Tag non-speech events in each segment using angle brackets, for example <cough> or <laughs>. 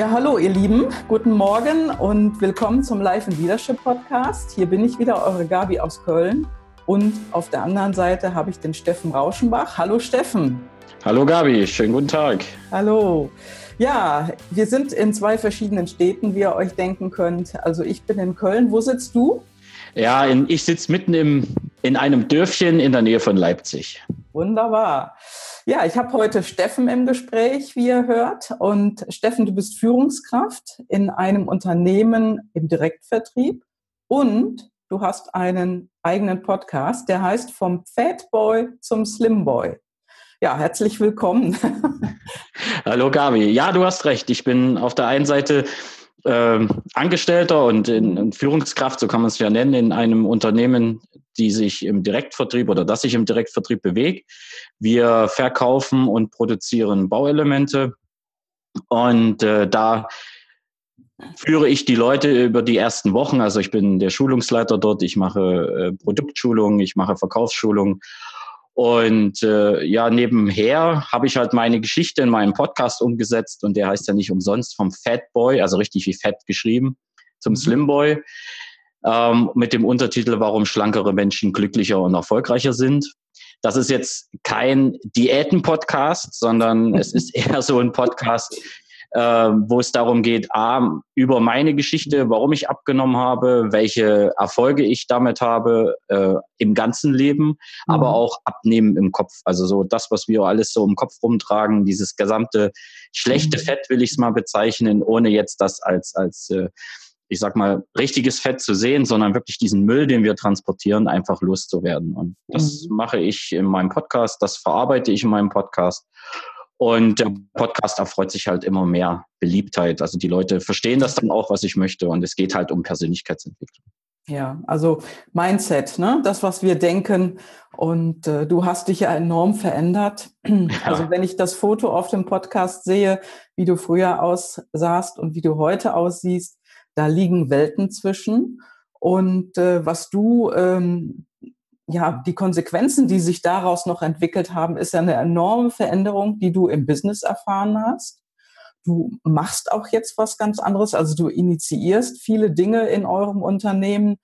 Ja, hallo ihr Lieben, guten Morgen und willkommen zum Life and Leadership Podcast. Hier bin ich wieder, eure Gabi aus Köln und auf der anderen Seite habe ich den Steffen Rauschenbach. Hallo Steffen. Hallo Gabi, schönen guten Tag. Hallo. Ja, wir sind in zwei verschiedenen Städten, wie ihr euch denken könnt. Also ich bin in Köln. Wo sitzt du? Ja, in, ich sitze mitten im, in einem Dörfchen in der Nähe von Leipzig. Wunderbar. Ja, ich habe heute Steffen im Gespräch, wie ihr hört. Und Steffen, du bist Führungskraft in einem Unternehmen im Direktvertrieb und du hast einen eigenen Podcast, der heißt Vom Fat Boy zum Slim Boy. Ja, herzlich willkommen. <laughs> Hallo Gabi. Ja, du hast recht. Ich bin auf der einen Seite äh, Angestellter und in, in Führungskraft, so kann man es ja nennen, in einem Unternehmen, die sich im Direktvertrieb oder das sich im Direktvertrieb bewegt. Wir verkaufen und produzieren Bauelemente und äh, da führe ich die Leute über die ersten Wochen. Also ich bin der Schulungsleiter dort, ich mache äh, Produktschulungen, ich mache Verkaufsschulungen und äh, ja, nebenher habe ich halt meine Geschichte in meinem Podcast umgesetzt und der heißt ja nicht umsonst vom Fat Boy, also richtig wie Fett geschrieben, zum mhm. Slim Boy, ähm, mit dem Untertitel Warum schlankere Menschen glücklicher und erfolgreicher sind. Das ist jetzt kein Diäten-Podcast, sondern es ist <laughs> eher so ein Podcast, äh, wo es darum geht, A, über meine Geschichte, warum ich abgenommen habe, welche Erfolge ich damit habe äh, im ganzen Leben, mhm. aber auch abnehmen im Kopf. Also so das, was wir alles so im Kopf rumtragen, dieses gesamte schlechte mhm. Fett will ich es mal bezeichnen, ohne jetzt das als, als äh, ich sag mal, richtiges Fett zu sehen, sondern wirklich diesen Müll, den wir transportieren, einfach loszuwerden. Und das mhm. mache ich in meinem Podcast, das verarbeite ich in meinem Podcast. Und der Podcast erfreut sich halt immer mehr Beliebtheit. Also die Leute verstehen das dann auch, was ich möchte. Und es geht halt um Persönlichkeitsentwicklung. Ja, also Mindset, ne? das, was wir denken. Und äh, du hast dich ja enorm verändert. Ja. Also wenn ich das Foto auf dem Podcast sehe, wie du früher aussahst und wie du heute aussiehst, da liegen Welten zwischen. Und äh, was du ähm, ja, die Konsequenzen, die sich daraus noch entwickelt haben, ist ja eine enorme Veränderung, die du im Business erfahren hast. Du machst auch jetzt was ganz anderes, also du initiierst viele Dinge in eurem Unternehmen.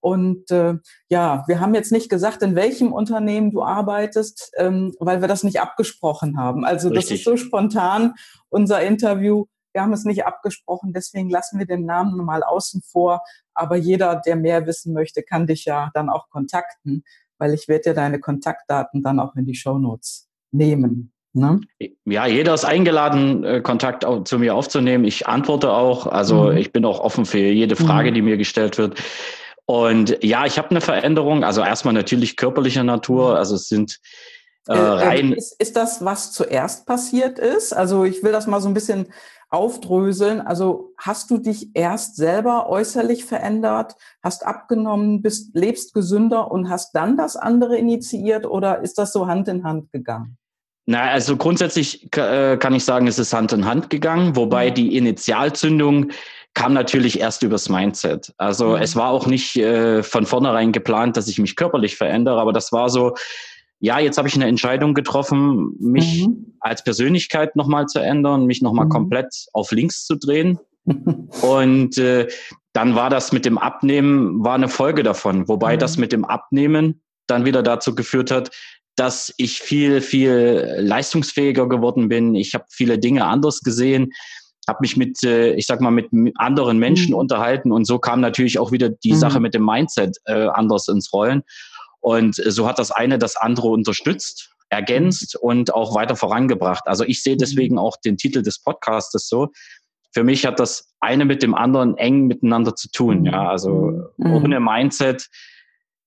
Und äh, ja, wir haben jetzt nicht gesagt, in welchem Unternehmen du arbeitest, ähm, weil wir das nicht abgesprochen haben. Also Richtig. das ist so spontan unser Interview. Wir haben es nicht abgesprochen, deswegen lassen wir den Namen mal außen vor. Aber jeder, der mehr wissen möchte, kann dich ja dann auch kontakten, weil ich werde dir deine Kontaktdaten dann auch in die Show Notes nehmen. Ne? Ja, jeder ist eingeladen, äh, Kontakt zu mir aufzunehmen. Ich antworte auch. Also mhm. ich bin auch offen für jede Frage, mhm. die mir gestellt wird. Und ja, ich habe eine Veränderung. Also erstmal natürlich körperlicher Natur. Mhm. Also es sind äh, äh, äh, rein. Ist, ist das, was zuerst passiert ist? Also ich will das mal so ein bisschen aufdröseln. Also hast du dich erst selber äußerlich verändert, hast abgenommen, bist, lebst gesünder und hast dann das andere initiiert oder ist das so Hand in Hand gegangen? Na, also grundsätzlich äh, kann ich sagen, es ist Hand in Hand gegangen, wobei mhm. die Initialzündung kam natürlich erst übers Mindset. Also mhm. es war auch nicht äh, von vornherein geplant, dass ich mich körperlich verändere, aber das war so, ja, jetzt habe ich eine Entscheidung getroffen, mich mhm. als Persönlichkeit nochmal zu ändern, mich nochmal mhm. komplett auf links zu drehen. <laughs> und äh, dann war das mit dem Abnehmen, war eine Folge davon. Wobei mhm. das mit dem Abnehmen dann wieder dazu geführt hat, dass ich viel, viel leistungsfähiger geworden bin. Ich habe viele Dinge anders gesehen, habe mich mit, äh, ich sag mal, mit anderen Menschen mhm. unterhalten und so kam natürlich auch wieder die mhm. Sache mit dem Mindset äh, anders ins Rollen. Und so hat das eine das andere unterstützt, ergänzt mhm. und auch weiter vorangebracht. Also ich sehe mhm. deswegen auch den Titel des Podcastes so. Für mich hat das eine mit dem anderen eng miteinander zu tun. Ja, also mhm. ohne Mindset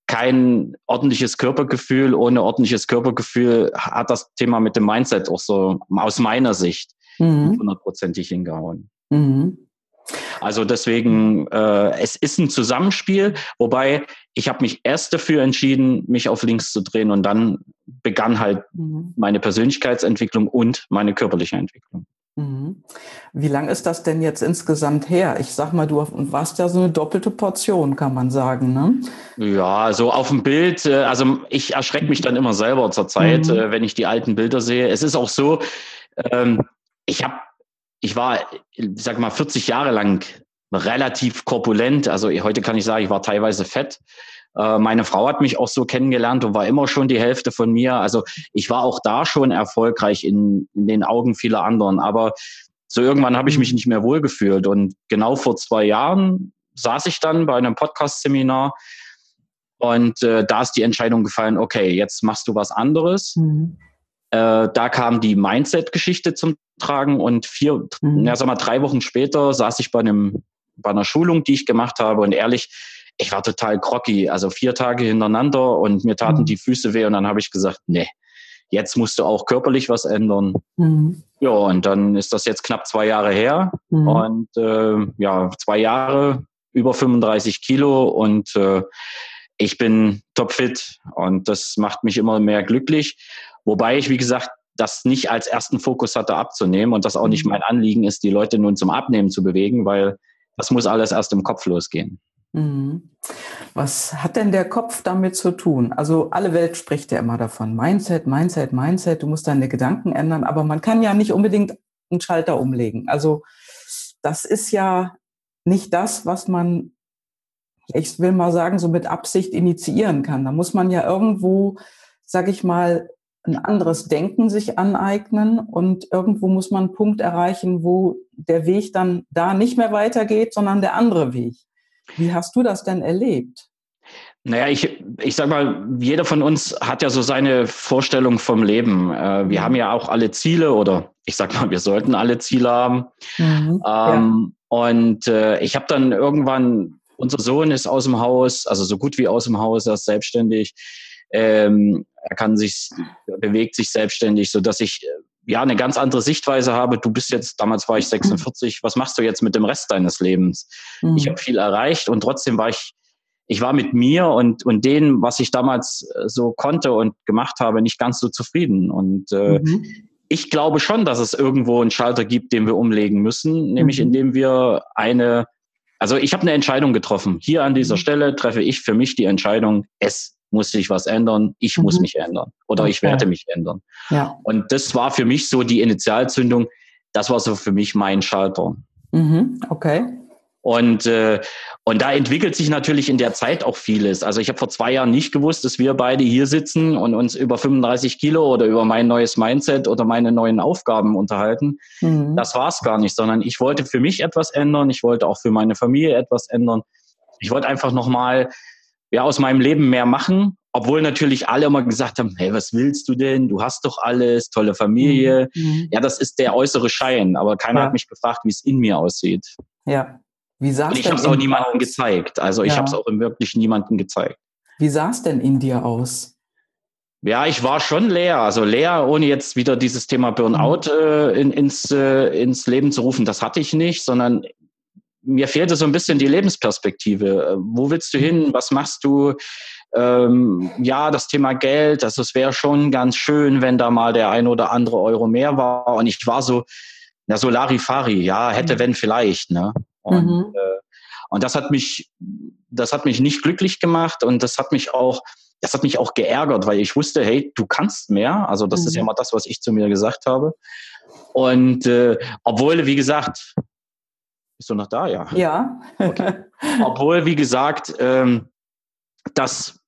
kein ordentliches Körpergefühl. Ohne ordentliches Körpergefühl hat das Thema mit dem Mindset auch so aus meiner Sicht hundertprozentig hingehauen. Mhm. Also deswegen, äh, es ist ein Zusammenspiel, wobei ich habe mich erst dafür entschieden, mich auf links zu drehen und dann begann halt mhm. meine Persönlichkeitsentwicklung und meine körperliche Entwicklung. Mhm. Wie lang ist das denn jetzt insgesamt her? Ich sag mal, du warst ja so eine doppelte Portion, kann man sagen, ne? Ja, so auf dem Bild, äh, also ich erschrecke mich dann immer selber zur Zeit, mhm. Äh, wenn ich die alten Bilder sehe. Es ist auch so, ähm, ich habe ich war, sag mal, 40 Jahre lang relativ korpulent. Also heute kann ich sagen, ich war teilweise fett. Äh, meine Frau hat mich auch so kennengelernt und war immer schon die Hälfte von mir. Also ich war auch da schon erfolgreich in, in den Augen vieler anderen. Aber so irgendwann habe ich mich nicht mehr wohlgefühlt. Und genau vor zwei Jahren saß ich dann bei einem Podcast-Seminar und äh, da ist die Entscheidung gefallen, okay, jetzt machst du was anderes. Mhm. Äh, da kam die Mindset-Geschichte zum Tragen und vier, mhm. ja, sag mal, drei Wochen später saß ich bei einem, bei einer Schulung, die ich gemacht habe und ehrlich, ich war total groggy, also vier Tage hintereinander und mir taten mhm. die Füße weh und dann habe ich gesagt, nee, jetzt musst du auch körperlich was ändern. Mhm. Ja, und dann ist das jetzt knapp zwei Jahre her mhm. und äh, ja, zwei Jahre, über 35 Kilo und äh, ich bin topfit und das macht mich immer mehr glücklich. Wobei ich, wie gesagt, das nicht als ersten Fokus hatte abzunehmen und das auch nicht mhm. mein Anliegen ist, die Leute nun zum Abnehmen zu bewegen, weil das muss alles erst im Kopf losgehen. Mhm. Was hat denn der Kopf damit zu tun? Also alle Welt spricht ja immer davon. Mindset, Mindset, Mindset, du musst deine Gedanken ändern, aber man kann ja nicht unbedingt einen Schalter umlegen. Also das ist ja nicht das, was man, ich will mal sagen, so mit Absicht initiieren kann. Da muss man ja irgendwo, sag ich mal, ein anderes Denken sich aneignen und irgendwo muss man einen Punkt erreichen, wo der Weg dann da nicht mehr weitergeht, sondern der andere Weg. Wie hast du das denn erlebt? Naja, ich, ich sag mal, jeder von uns hat ja so seine Vorstellung vom Leben. Äh, wir haben ja auch alle Ziele oder ich sag mal, wir sollten alle Ziele haben. Mhm, ähm, ja. Und äh, ich habe dann irgendwann, unser Sohn ist aus dem Haus, also so gut wie aus dem Haus, er ist selbstständig. Ähm, er kann sich, bewegt sich selbstständig, so dass ich äh, ja eine ganz andere Sichtweise habe. Du bist jetzt, damals war ich 46, was machst du jetzt mit dem Rest deines Lebens? Mhm. Ich habe viel erreicht und trotzdem war ich, ich war mit mir und, und dem, was ich damals äh, so konnte und gemacht habe, nicht ganz so zufrieden. Und äh, mhm. ich glaube schon, dass es irgendwo einen Schalter gibt, den wir umlegen müssen, nämlich mhm. indem wir eine, also ich habe eine Entscheidung getroffen. Hier an dieser mhm. Stelle treffe ich für mich die Entscheidung, es muss sich was ändern, ich mhm. muss mich ändern oder okay. ich werde mich ändern. Ja. Und das war für mich so die Initialzündung, das war so für mich mein Schalter. Mhm. Okay. Und, äh, und da entwickelt sich natürlich in der Zeit auch vieles. Also ich habe vor zwei Jahren nicht gewusst, dass wir beide hier sitzen und uns über 35 Kilo oder über mein neues Mindset oder meine neuen Aufgaben unterhalten. Mhm. Das war es gar nicht, sondern ich wollte für mich etwas ändern. Ich wollte auch für meine Familie etwas ändern. Ich wollte einfach nochmal ja, aus meinem Leben mehr machen, obwohl natürlich alle immer gesagt haben, hey, was willst du denn? Du hast doch alles, tolle Familie. Mhm. mhm. Ja, das ist der äußere Schein, aber keiner ja. hat mich gefragt, wie es in mir aussieht. Ja. Wie sah es Ich habe es auch niemandem aus? gezeigt. Also ich ja. habe es auch wirklich niemandem gezeigt. Wie sah es denn in dir aus? Ja, ich war schon leer. Also leer, ohne jetzt wieder dieses Thema Burnout mhm. äh, in, ins, äh, ins Leben zu rufen, das hatte ich nicht, sondern mir fehlte so ein bisschen die Lebensperspektive. Äh, wo willst du hin? Was machst du? Ähm, ja, das Thema Geld, also es wäre schon ganz schön, wenn da mal der ein oder andere Euro mehr war. Und ich war so, na, so Larifari, ja, hätte, mhm. wenn, vielleicht, ne? Und, mhm. äh, und das hat mich, das hat mich nicht glücklich gemacht und das hat mich auch, das hat mich auch geärgert, weil ich wusste, hey, du kannst mehr. Also das mhm. ist ja mal das, was ich zu mir gesagt habe. Und äh, obwohl, wie gesagt, bist du noch da? Ja. Ja. Okay. <laughs> Obwohl, wie gesagt, ähm, das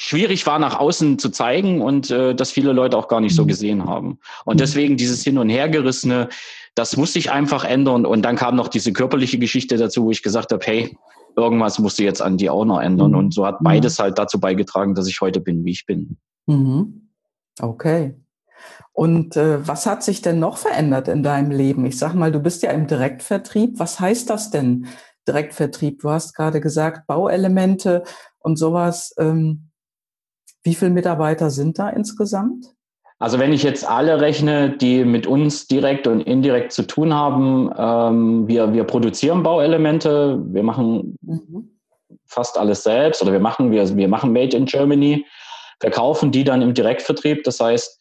schwierig war, nach außen zu zeigen und äh, das viele Leute auch gar nicht so mhm. gesehen haben. Und mhm. deswegen dieses Hin- und Hergerissene, das musste ich einfach ändern. Und dann kam noch diese körperliche Geschichte dazu, wo ich gesagt habe, hey, irgendwas musst du jetzt an die auch noch ändern. Und so hat beides halt dazu beigetragen, dass ich heute bin, wie ich bin. Okay. Und äh, was hat sich denn noch verändert in deinem Leben? Ich sag mal, du bist ja im Direktvertrieb. Was heißt das denn, Direktvertrieb? Du hast gerade gesagt, Bauelemente und sowas. Ähm, wie viele Mitarbeiter sind da insgesamt? Also wenn ich jetzt alle rechne, die mit uns direkt und indirekt zu tun haben, ähm, wir, wir produzieren Bauelemente, wir machen mhm. fast alles selbst oder wir machen, wir, wir machen Made in Germany, verkaufen die dann im Direktvertrieb. Das heißt,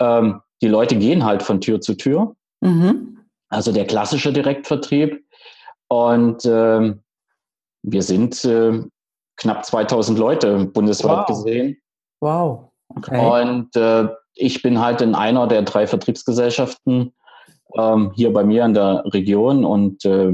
ähm, die Leute gehen halt von Tür zu Tür. Mhm. Also der klassische Direktvertrieb. Und äh, wir sind äh, knapp 2000 Leute bundesweit wow. gesehen. Wow. Okay. Und äh, ich bin halt in einer der drei Vertriebsgesellschaften ähm, hier bei mir in der Region und äh,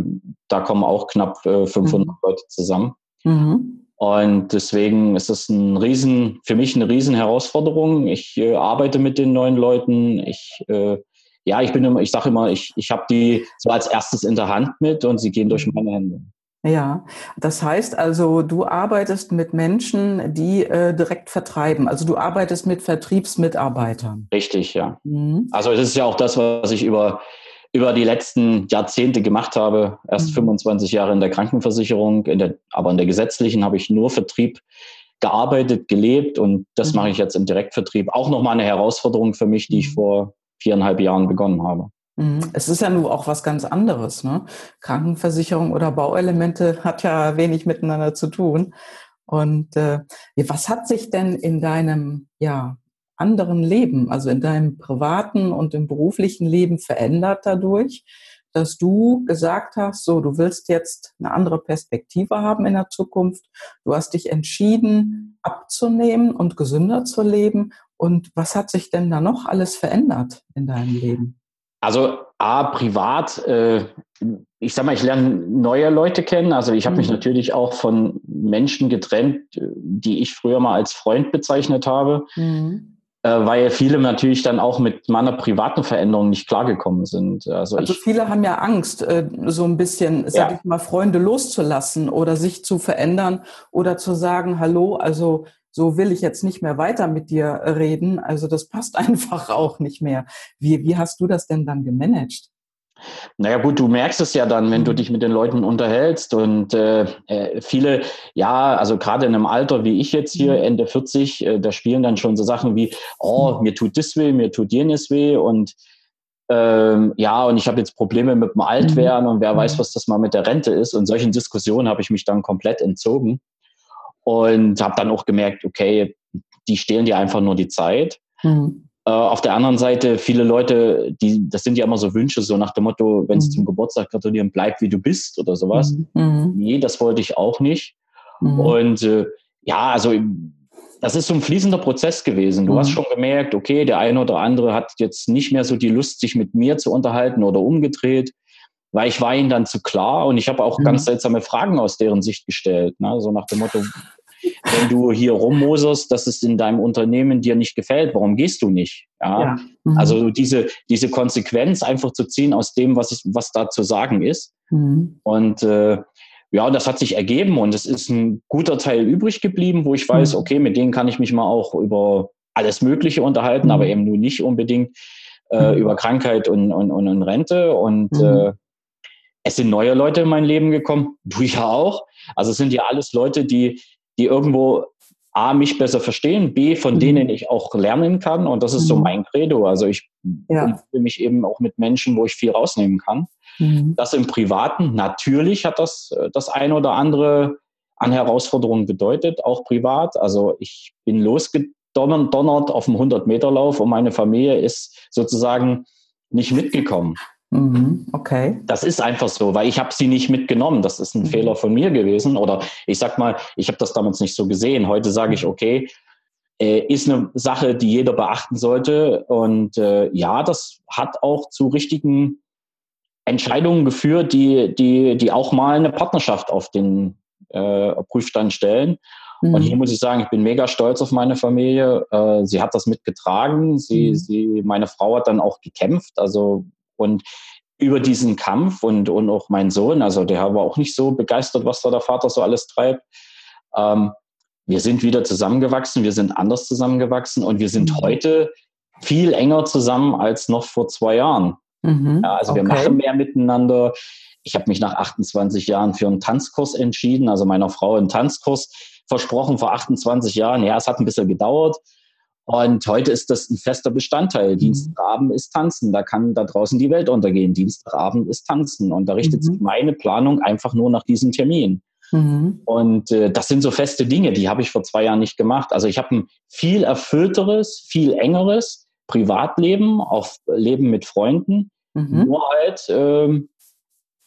da kommen auch knapp äh, 500 mhm. Leute zusammen. Mhm. Und deswegen ist es ein riesen, für mich eine riesen Herausforderung. Ich äh, arbeite mit den neuen Leuten. Ich, äh, ja, ich bin immer, ich sage immer, ich, ich habe die so als erstes in der Hand mit und sie gehen durch mhm. meine Hände. Ja, das heißt also, du arbeitest mit Menschen, die äh, direkt vertreiben. Also du arbeitest mit Vertriebsmitarbeitern. Richtig, ja. Mhm. Also es ist ja auch das, was ich über über die letzten Jahrzehnte gemacht habe. Erst mhm. 25 Jahre in der Krankenversicherung, in der, aber in der gesetzlichen habe ich nur Vertrieb gearbeitet, gelebt und das mhm. mache ich jetzt im Direktvertrieb. Auch nochmal eine Herausforderung für mich, die ich mhm. vor viereinhalb Jahren begonnen habe. Mhm. Es ist ja nur auch was ganz anderes. Ne? Krankenversicherung oder Bauelemente hat ja wenig miteinander zu tun. Und äh, was hat sich denn in deinem ja, anderen Leben, also in deinem privaten und im beruflichen Leben verändert dadurch, dass du gesagt hast, so, du willst jetzt eine andere Perspektive haben in der Zukunft. Du hast dich entschieden, abzunehmen und gesünder zu leben. Und was hat sich denn da noch alles verändert in deinem Leben? Also A, privat, äh, ich sag mal, ich lerne neue Leute kennen. Also ich habe mhm. mich natürlich auch von Menschen getrennt, die ich früher mal als Freund bezeichnet habe. Mhm weil viele natürlich dann auch mit meiner privaten Veränderung nicht klargekommen sind. Also, also viele haben ja Angst, äh, so ein bisschen, sag ja. ich mal, Freunde loszulassen oder sich zu verändern oder zu sagen, hallo, also so will ich jetzt nicht mehr weiter mit dir reden. Also das passt <laughs> einfach auch nicht mehr. Wie, wie hast du das denn dann gemanagt? Naja gut, du merkst es ja dann, wenn du mhm. dich mit den Leuten unterhältst und äh, äh, viele, ja, also gerade in einem Alter wie ich jetzt hier, mhm. Ende 40, äh, da spielen dann schon so Sachen wie, oh, mhm. mir tut das weh, mir tut jenes weh und ähm, ja, und ich habe jetzt Probleme mit dem Altwerden und wer weiß, was das mal mit der Rente ist. Und solchen Diskussionen habe ich mich dann komplett entzogen und habe dann auch gemerkt, okay, die stehlen dir einfach nur die Zeit. Mhm. Äh, auf der anderen Seite, viele Leute, die, das sind ja immer so Wünsche, so nach dem Motto, wenn sie mhm. zum Geburtstag gratulieren, bleib wie du bist oder sowas. Mhm. mhm. Nee, das wollte ich auch nicht. Mhm. Und äh, ja, also das ist so ein fließender Prozess gewesen. Du mhm. hast schon gemerkt, okay, der eine oder andere hat jetzt nicht mehr so die Lust, sich mit mir zu unterhalten oder umgedreht, weil ich war ihnen dann zu klar und ich habe auch ganz seltsame Fragen aus deren Sicht gestellt. Ne? So nach dem Motto, wenn du hier rummoserst, dass es in deinem Unternehmen dir nicht gefällt, warum gehst du nicht? Ja. ja. Mhm. Also diese, diese Konsequenz einfach zu ziehen aus dem, was, ich, was da zu sagen ist. Mhm. Und äh, ja, das hat sich ergeben und es ist ein guter Teil übrig geblieben, wo ich weiß, mhm. okay, mit denen kann ich mich mal auch über alles Mögliche unterhalten, mhm. aber eben nur nicht unbedingt äh, mhm. über Krankheit und, und, und, und Rente. Und mhm. äh, es sind neue Leute in mein Leben gekommen, du ja auch. Also es sind ja alles Leute, die, die irgendwo A, mich besser verstehen, B, von mhm. denen ich auch lernen kann. Und das ist mhm. so mein Credo. Also ich ja. mich eben auch mit Menschen, wo ich viel rausnehmen kann. Mhm. Das im Privaten, natürlich hat das äh, das eine oder andere an Herausforderungen bedeutet, auch privat. Also ich bin losgedonnert auf dem 100-Meter-Lauf und meine Familie ist sozusagen nicht mitgekommen. Mhm, okay. Das ist einfach so, weil ich habe sie nicht mitgenommen. Das ist ein mhm. Fehler von mir gewesen. Oder ich sag mal, ich habe das damals nicht so gesehen. Heute sage ich, mhm. okay, äh, ist eine Sache, die jeder beachten sollte. Und äh, ja, das hat auch zu richtigen Entscheidungen geführt, die, die, die auch mal eine Partnerschaft auf den äh, Prüfstand stellen. Mhm. Und hier muss ich sagen, ich bin mega stolz auf meine Familie. Äh, sie hat das mitgetragen. Sie, mhm. sie, meine Frau hat dann auch gekämpft. Also und über diesen Kampf und, und auch mein Sohn, also der war auch nicht so begeistert, was da der Vater so alles treibt. Ähm, wir sind wieder zusammengewachsen, wir sind anders zusammengewachsen und wir sind mhm. heute viel enger zusammen als noch vor zwei Jahren. Mhm, ja, also okay. wir machen mehr miteinander. Ich habe mich nach 28 Jahren für einen Tanzkurs entschieden, also meiner Frau einen Tanzkurs versprochen vor 28 Jahren. Ja, es hat ein bisschen gedauert. Und heute ist das ein fester Bestandteil. Mhm. Dienstagabend ist Tanzen. Da kann da draußen die Welt untergehen. Dienstagabend ist Tanzen. Und da richtet mhm. sich meine Planung einfach nur nach diesem Termin. Mhm. Und äh, das sind so feste Dinge, die habe ich vor zwei Jahren nicht gemacht. Also ich habe ein viel erfüllteres, viel engeres Privatleben, auch Leben mit Freunden. Mhm. Nur halt, äh,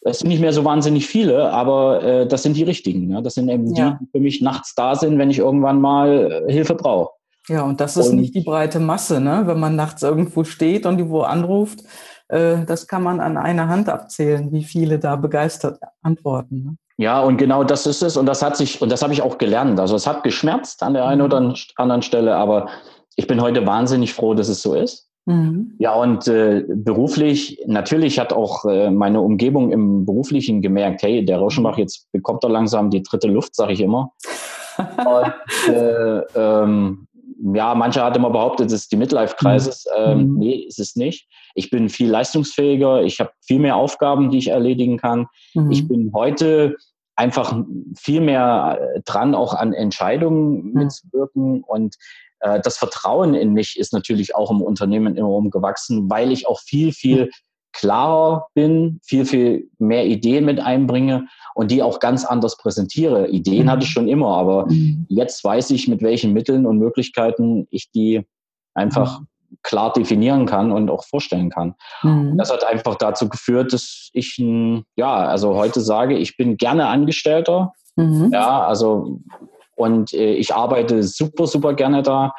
es sind nicht mehr so wahnsinnig viele, aber äh, das sind die richtigen. Ja? Das sind eben ja. die, die für mich nachts da sind, wenn ich irgendwann mal äh, Hilfe brauche. Ja, und das ist und, nicht die breite Masse, ne? Wenn man nachts irgendwo steht und die wo anruft, äh, das kann man an einer Hand abzählen, wie viele da begeistert antworten. Ne? Ja, und genau das ist es. Und das hat sich, und das habe ich auch gelernt. Also es hat geschmerzt an der einen mhm. oder anderen Stelle, aber ich bin heute wahnsinnig froh, dass es so ist. Mhm. Ja, und äh, beruflich, natürlich hat auch äh, meine Umgebung im Beruflichen gemerkt, hey, der Rauschenbach, jetzt bekommt er langsam die dritte Luft, sage ich immer. <laughs> und, äh, ähm, ja, manche hat immer behauptet, es ist die Midlife-Crisis. Mhm. Ähm, mhm. nee, ist es nicht. Ich bin viel leistungsfähiger, ich habe viel mehr Aufgaben, die ich erledigen kann. Mhm. Ich bin heute einfach viel mehr äh, dran, auch an Entscheidungen mhm. mitzuwirken. Und äh, das Vertrauen in mich ist natürlich auch im Unternehmen enorm gewachsen, weil ich auch viel, viel klarer bin, viel, viel mehr Ideen mit einbringe und die auch ganz anders präsentiere. Ideen mhm. hatte ich schon immer, aber mhm. jetzt weiß ich, mit welchen Mitteln und Möglichkeiten ich die einfach mhm. klar definieren kann und auch vorstellen kann. Mhm. Das hat einfach dazu geführt, dass ich, ja, also heute sage, ich bin gerne Angestellter. Mhm. Ja, also und äh, ich arbeite super, super gerne da.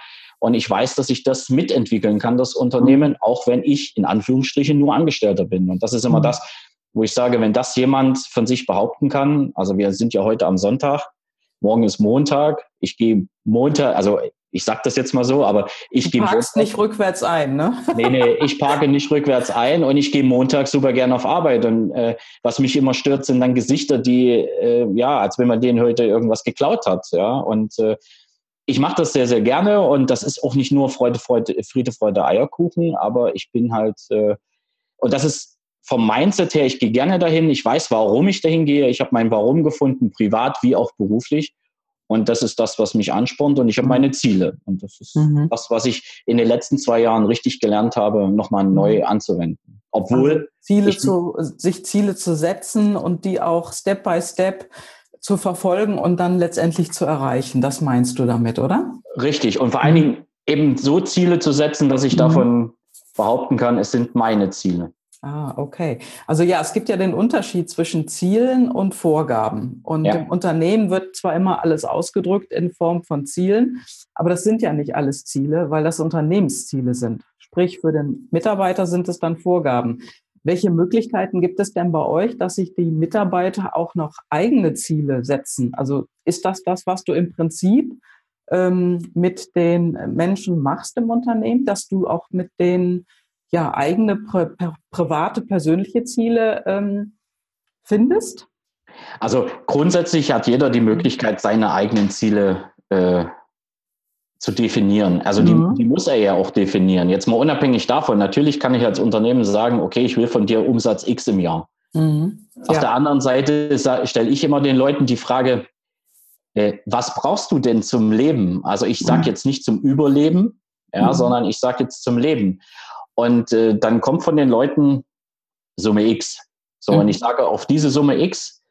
Und ich weiß, dass ich das mitentwickeln kann, das Unternehmen, mhm. auch wenn ich in Anführungsstrichen nur Angestellter bin. Und das ist immer mhm. das, wo ich sage, wenn das jemand von sich behaupten kann, also wir sind ja heute am Sonntag, morgen ist Montag, ich gehe Montag, also ich sage das jetzt mal so, aber ich gehe. Du parkst nicht rückwärts ein, ne? <laughs> Nee, nee, ich parke nicht rückwärts ein und ich gehe Montag super gerne auf Arbeit. Und äh, was mich immer stört, sind dann Gesichter, die, äh, ja, als wenn man denen heute irgendwas geklaut hat, ja. Und äh, ich mache das sehr, sehr gerne und das ist auch nicht nur Freude, Freude, Friede, Freude, Eierkuchen, aber ich bin halt, äh, und das ist vom Mindset her, ich gehe gerne dahin, ich weiß, warum ich dahin gehe, ich habe mein Warum gefunden, privat wie auch beruflich. Und das ist das, was mich anspornt und ich habe meine Ziele. Und das ist mhm. das, was ich in den letzten zwei Jahren richtig gelernt habe, nochmal neu mhm. anzuwenden. Obwohl also Ziele zu, sich Ziele zu setzen und die auch Step by Step zu verfolgen und dann letztendlich zu erreichen. Das meinst du damit, oder? Richtig. Und vor allen Dingen eben so Ziele zu setzen, dass ich mhm. davon behaupten kann, es sind meine Ziele. Ah, okay. Also ja, es gibt ja den Unterschied zwischen Zielen und Vorgaben. Und ja. im Unternehmen wird zwar immer alles ausgedrückt in Form von Zielen, aber das sind ja nicht alles Ziele, weil das Unternehmensziele sind. Sprich, für den Mitarbeiter sind es dann Vorgaben. Welche Möglichkeiten gibt es denn bei euch, dass sich die Mitarbeiter auch noch eigene Ziele setzen? Also ist das das, was du im Prinzip ähm, mit den Menschen machst im Unternehmen, dass du auch mit den ja, eigene pri private, persönliche Ziele ähm, findest? Also grundsätzlich hat jeder die Möglichkeit, seine eigenen Ziele äh, zu definieren. Also die, mhm. die, muss er ja auch definieren. Jetzt mal unabhängig davon, natürlich kann ich als Unternehmen sagen, okay, ich will von dir Umsatz X im Jahr. Mhm. Auf ja. der anderen Seite stelle ich immer den Leuten die Frage, äh, was brauchst du denn zum Leben? Also ich sage mhm. jetzt nicht zum Überleben, ja, mhm. sondern ich sage jetzt zum Leben. Und äh, dann kommt von den Leuten Summe X. So, mhm. und ich sage, auf diese Summe X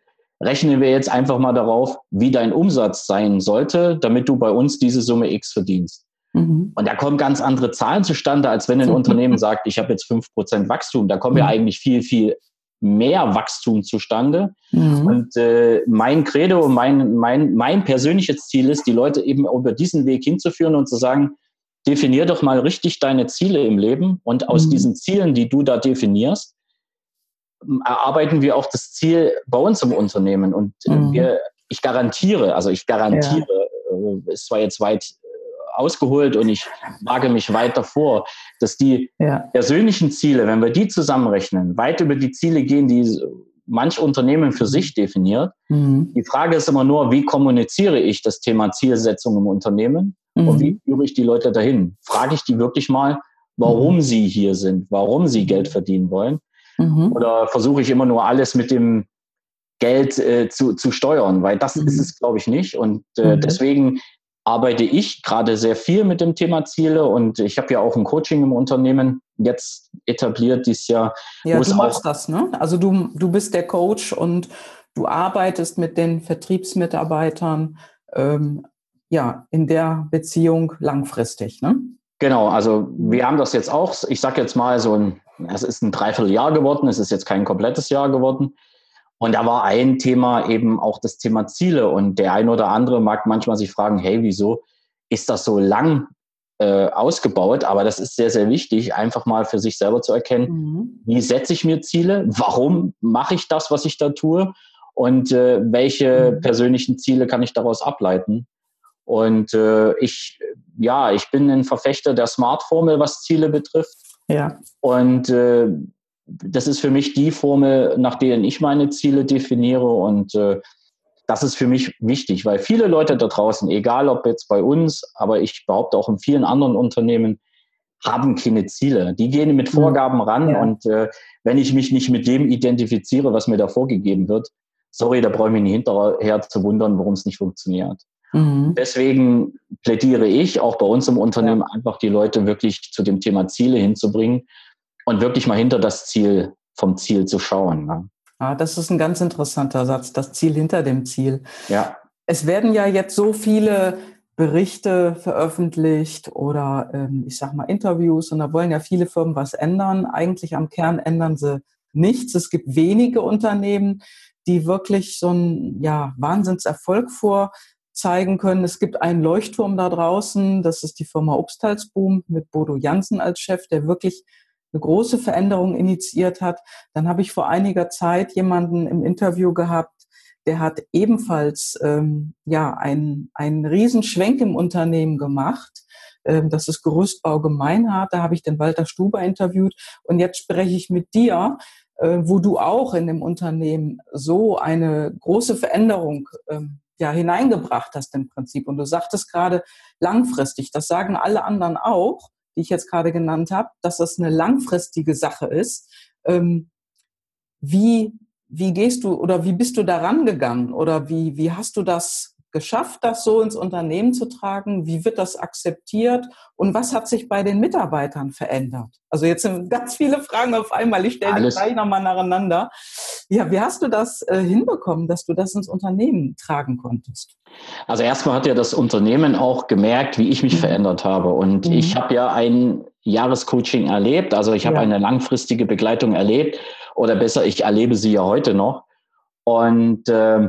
rechnen wir jetzt einfach mal darauf, wie dein Umsatz sein sollte, damit du bei uns diese Summe X verdienst. Mhm. Und da kommen ganz andere Zahlen zustande, als wenn ein mhm. <laughs> Unternehmen sagt, ich habe jetzt fünf Prozent Wachstum. Da kommen ja mhm. eigentlich viel, viel mehr Wachstum zustande. Mhm. Und äh, mein Credo und mein, mein, mein persönliches Ziel ist, die Leute eben über diesen Weg hinzuführen und zu sagen, definier doch mal richtig deine Ziele im Leben und aus mhm. diesen Zielen, die du da definierst, erarbeiten wir auch das Ziel bei uns im Unternehmen. Und äh, mhm. wir, ich garantiere, also ich garantiere, ja. Äh, ist zwar jetzt weit äh, ausgeholt und ich wage mich weit davor, dass die ja. persönlichen Ziele, wenn wir die zusammenrechnen, weit über die Ziele gehen, die manch Unternehmen für sich definiert. Mhm. Die Frage ist immer nur, wie kommuniziere ich das Thema Zielsetzung im Unternehmen? Mhm. Und wie führe ich die Leute dahin? Frage ich die wirklich mal, warum mhm. sie hier sind, warum sie Geld verdienen wollen? Mhm. Oder versuche ich immer nur alles mit dem Geld äh, zu, zu steuern? Weil das ist mhm. es, glaube ich, nicht. Und äh, mhm. deswegen arbeite ich gerade sehr viel mit dem Thema Ziele und ich habe ja auch ein Coaching im Unternehmen jetzt etabliert dieses Jahr. Ja, du machst das, ne? Also du, du bist der Coach und du arbeitest mit den Vertriebsmitarbeitern ähm, ja, in der Beziehung langfristig. Ne? Genau, also wir haben das jetzt auch, ich sage jetzt mal so ein, es ist ein Dreivierteljahr geworden, es ist jetzt kein komplettes Jahr geworden. Und da war ein Thema eben auch das Thema Ziele. Und der ein oder andere mag manchmal sich fragen, hey, wieso ist das so lang äh, ausgebaut, aber das ist sehr, sehr wichtig, einfach mal für sich selber zu erkennen, mhm. wie setze ich mir Ziele, warum mache ich das, was ich da tue und äh, welche mhm. persönlichen Ziele kann ich daraus ableiten. Und äh, ich, ja, ich bin ein Verfechter der Smart-Formel, was Ziele betrifft. Ja. Und äh, das ist für mich die Formel, nach der ich meine Ziele definiere. Und äh, das ist für mich wichtig, weil viele Leute da draußen, egal ob jetzt bei uns, aber ich behaupte auch in vielen anderen Unternehmen, haben keine Ziele. Die gehen mit mhm. Vorgaben ran ja. und äh, wenn ich mich nicht mit dem identifiziere, was mir da vorgegeben wird, sorry, da brauche ich mich nicht hinterher zu wundern, warum es nicht funktioniert. Mhm. Deswegen plädiere ich auch bei uns im Unternehmen ja. einfach die Leute wirklich zu dem Thema Ziele hinzubringen und wirklich mal hinter das Ziel vom Ziel zu schauen. Ne? Ah, das ist ein ganz interessanter Satz, das Ziel hinter dem Ziel. Ja. Es werden ja jetzt so viele Berichte veröffentlicht oder ähm, ich sag mal Interviews und da wollen ja viele Firmen was ändern. Eigentlich am Kern ändern sie nichts. Es gibt wenige Unternehmen, die wirklich so einen ja, Wahnsinnserfolg vorzeigen können. Es gibt einen Leuchtturm da draußen, das ist die Firma Obstalsboom mit Bodo Jansen als Chef, der wirklich eine große Veränderung initiiert hat. Dann habe ich vor einiger Zeit jemanden im Interview gehabt, der hat ebenfalls ähm, ja einen, einen Riesenschwenk im Unternehmen gemacht. Ähm, das ist Gerüstbau Gemeinhart. Da habe ich den Walter Stuber interviewt. Und jetzt spreche ich mit dir, äh, wo du auch in dem Unternehmen so eine große Veränderung ähm, ja hineingebracht hast im Prinzip. Und du sagtest gerade langfristig. Das sagen alle anderen auch die ich jetzt gerade genannt habe, dass das eine langfristige Sache ist. Ähm, wie, wie gehst du oder wie bist du daran gegangen oder wie, wie hast du das geschafft, das so ins Unternehmen zu tragen? Wie wird das akzeptiert? Und was hat sich bei den Mitarbeitern verändert? Also jetzt sind ganz viele Fragen auf einmal. Ich stelle die gleich nochmal nacheinander. Ja, wie hast du das äh, hinbekommen, dass du das ins Unternehmen tragen konntest? Also erstmal hat ja das Unternehmen auch gemerkt, wie ich mich mhm. verändert habe. Und mhm. ich habe ja ein Jahrescoaching erlebt. Also ich habe ja. eine langfristige Begleitung erlebt. Oder besser, ich erlebe sie ja heute noch. Und äh,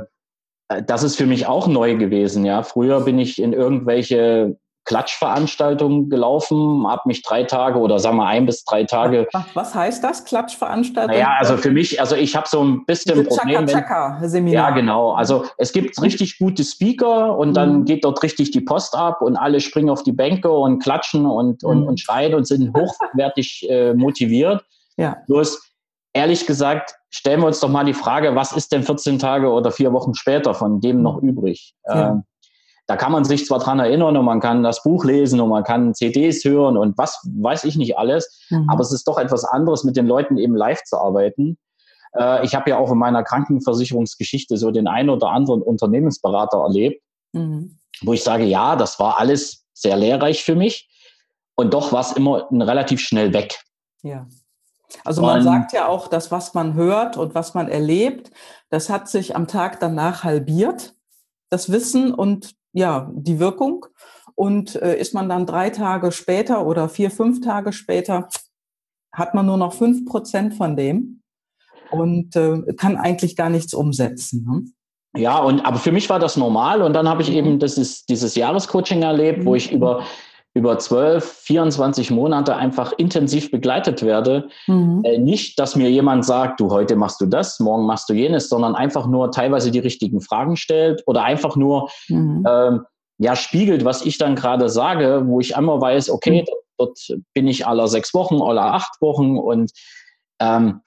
das ist für mich auch neu gewesen. Ja, früher bin ich in irgendwelche Klatschveranstaltungen gelaufen, habe mich drei Tage oder sagen wir ein bis drei Tage. Was heißt das, Klatschveranstaltung? Ja, also für mich, also ich habe so ein bisschen Diese Problem. Chaka -Chaka Seminar. Ja, genau. Also es gibt mhm. richtig gute Speaker und dann mhm. geht dort richtig die Post ab und alle springen auf die Bänke und klatschen und, und, mhm. und schreien und sind hochwertig äh, motiviert. Ja. Bloß ehrlich gesagt, stellen wir uns doch mal die Frage, was ist denn 14 Tage oder vier Wochen später von dem noch übrig? Ja. Ähm, da kann man sich zwar dran erinnern und man kann das Buch lesen und man kann CDs hören und was weiß ich nicht alles, mhm. aber es ist doch etwas anderes, mit den Leuten eben live zu arbeiten. Äh, ich habe ja auch in meiner Krankenversicherungsgeschichte so den einen oder anderen Unternehmensberater erlebt, mhm. wo ich sage, ja, das war alles sehr lehrreich für mich und doch war es immer relativ schnell weg. Ja. Also man, sagt ja auch, dass was man hört und was man erlebt, das hat sich am Tag danach halbiert, das Wissen und ja, die Wirkung. Und äh, ist man dann drei Tage später oder vier, fünf Tage später, hat man nur noch fünf Prozent von dem und äh, kann eigentlich gar nichts umsetzen. Ne? Ja, und aber für mich war das normal und dann habe ich mhm. eben dieses, dieses Jahrescoaching erlebt, wo mhm. ich über über 12, 24 Monate einfach intensiv begleitet werde. Mhm. Äh, nicht, dass mir jemand sagt, du heute machst du das, morgen machst du jenes, sondern einfach nur teilweise die richtigen Fragen stellt oder einfach nur mhm. ähm, ja spiegelt, was ich dann gerade sage, wo ich einmal weiß, okay, mhm. dort, dort, bin ich aller sechs Wochen, aller acht Wochen und ähm,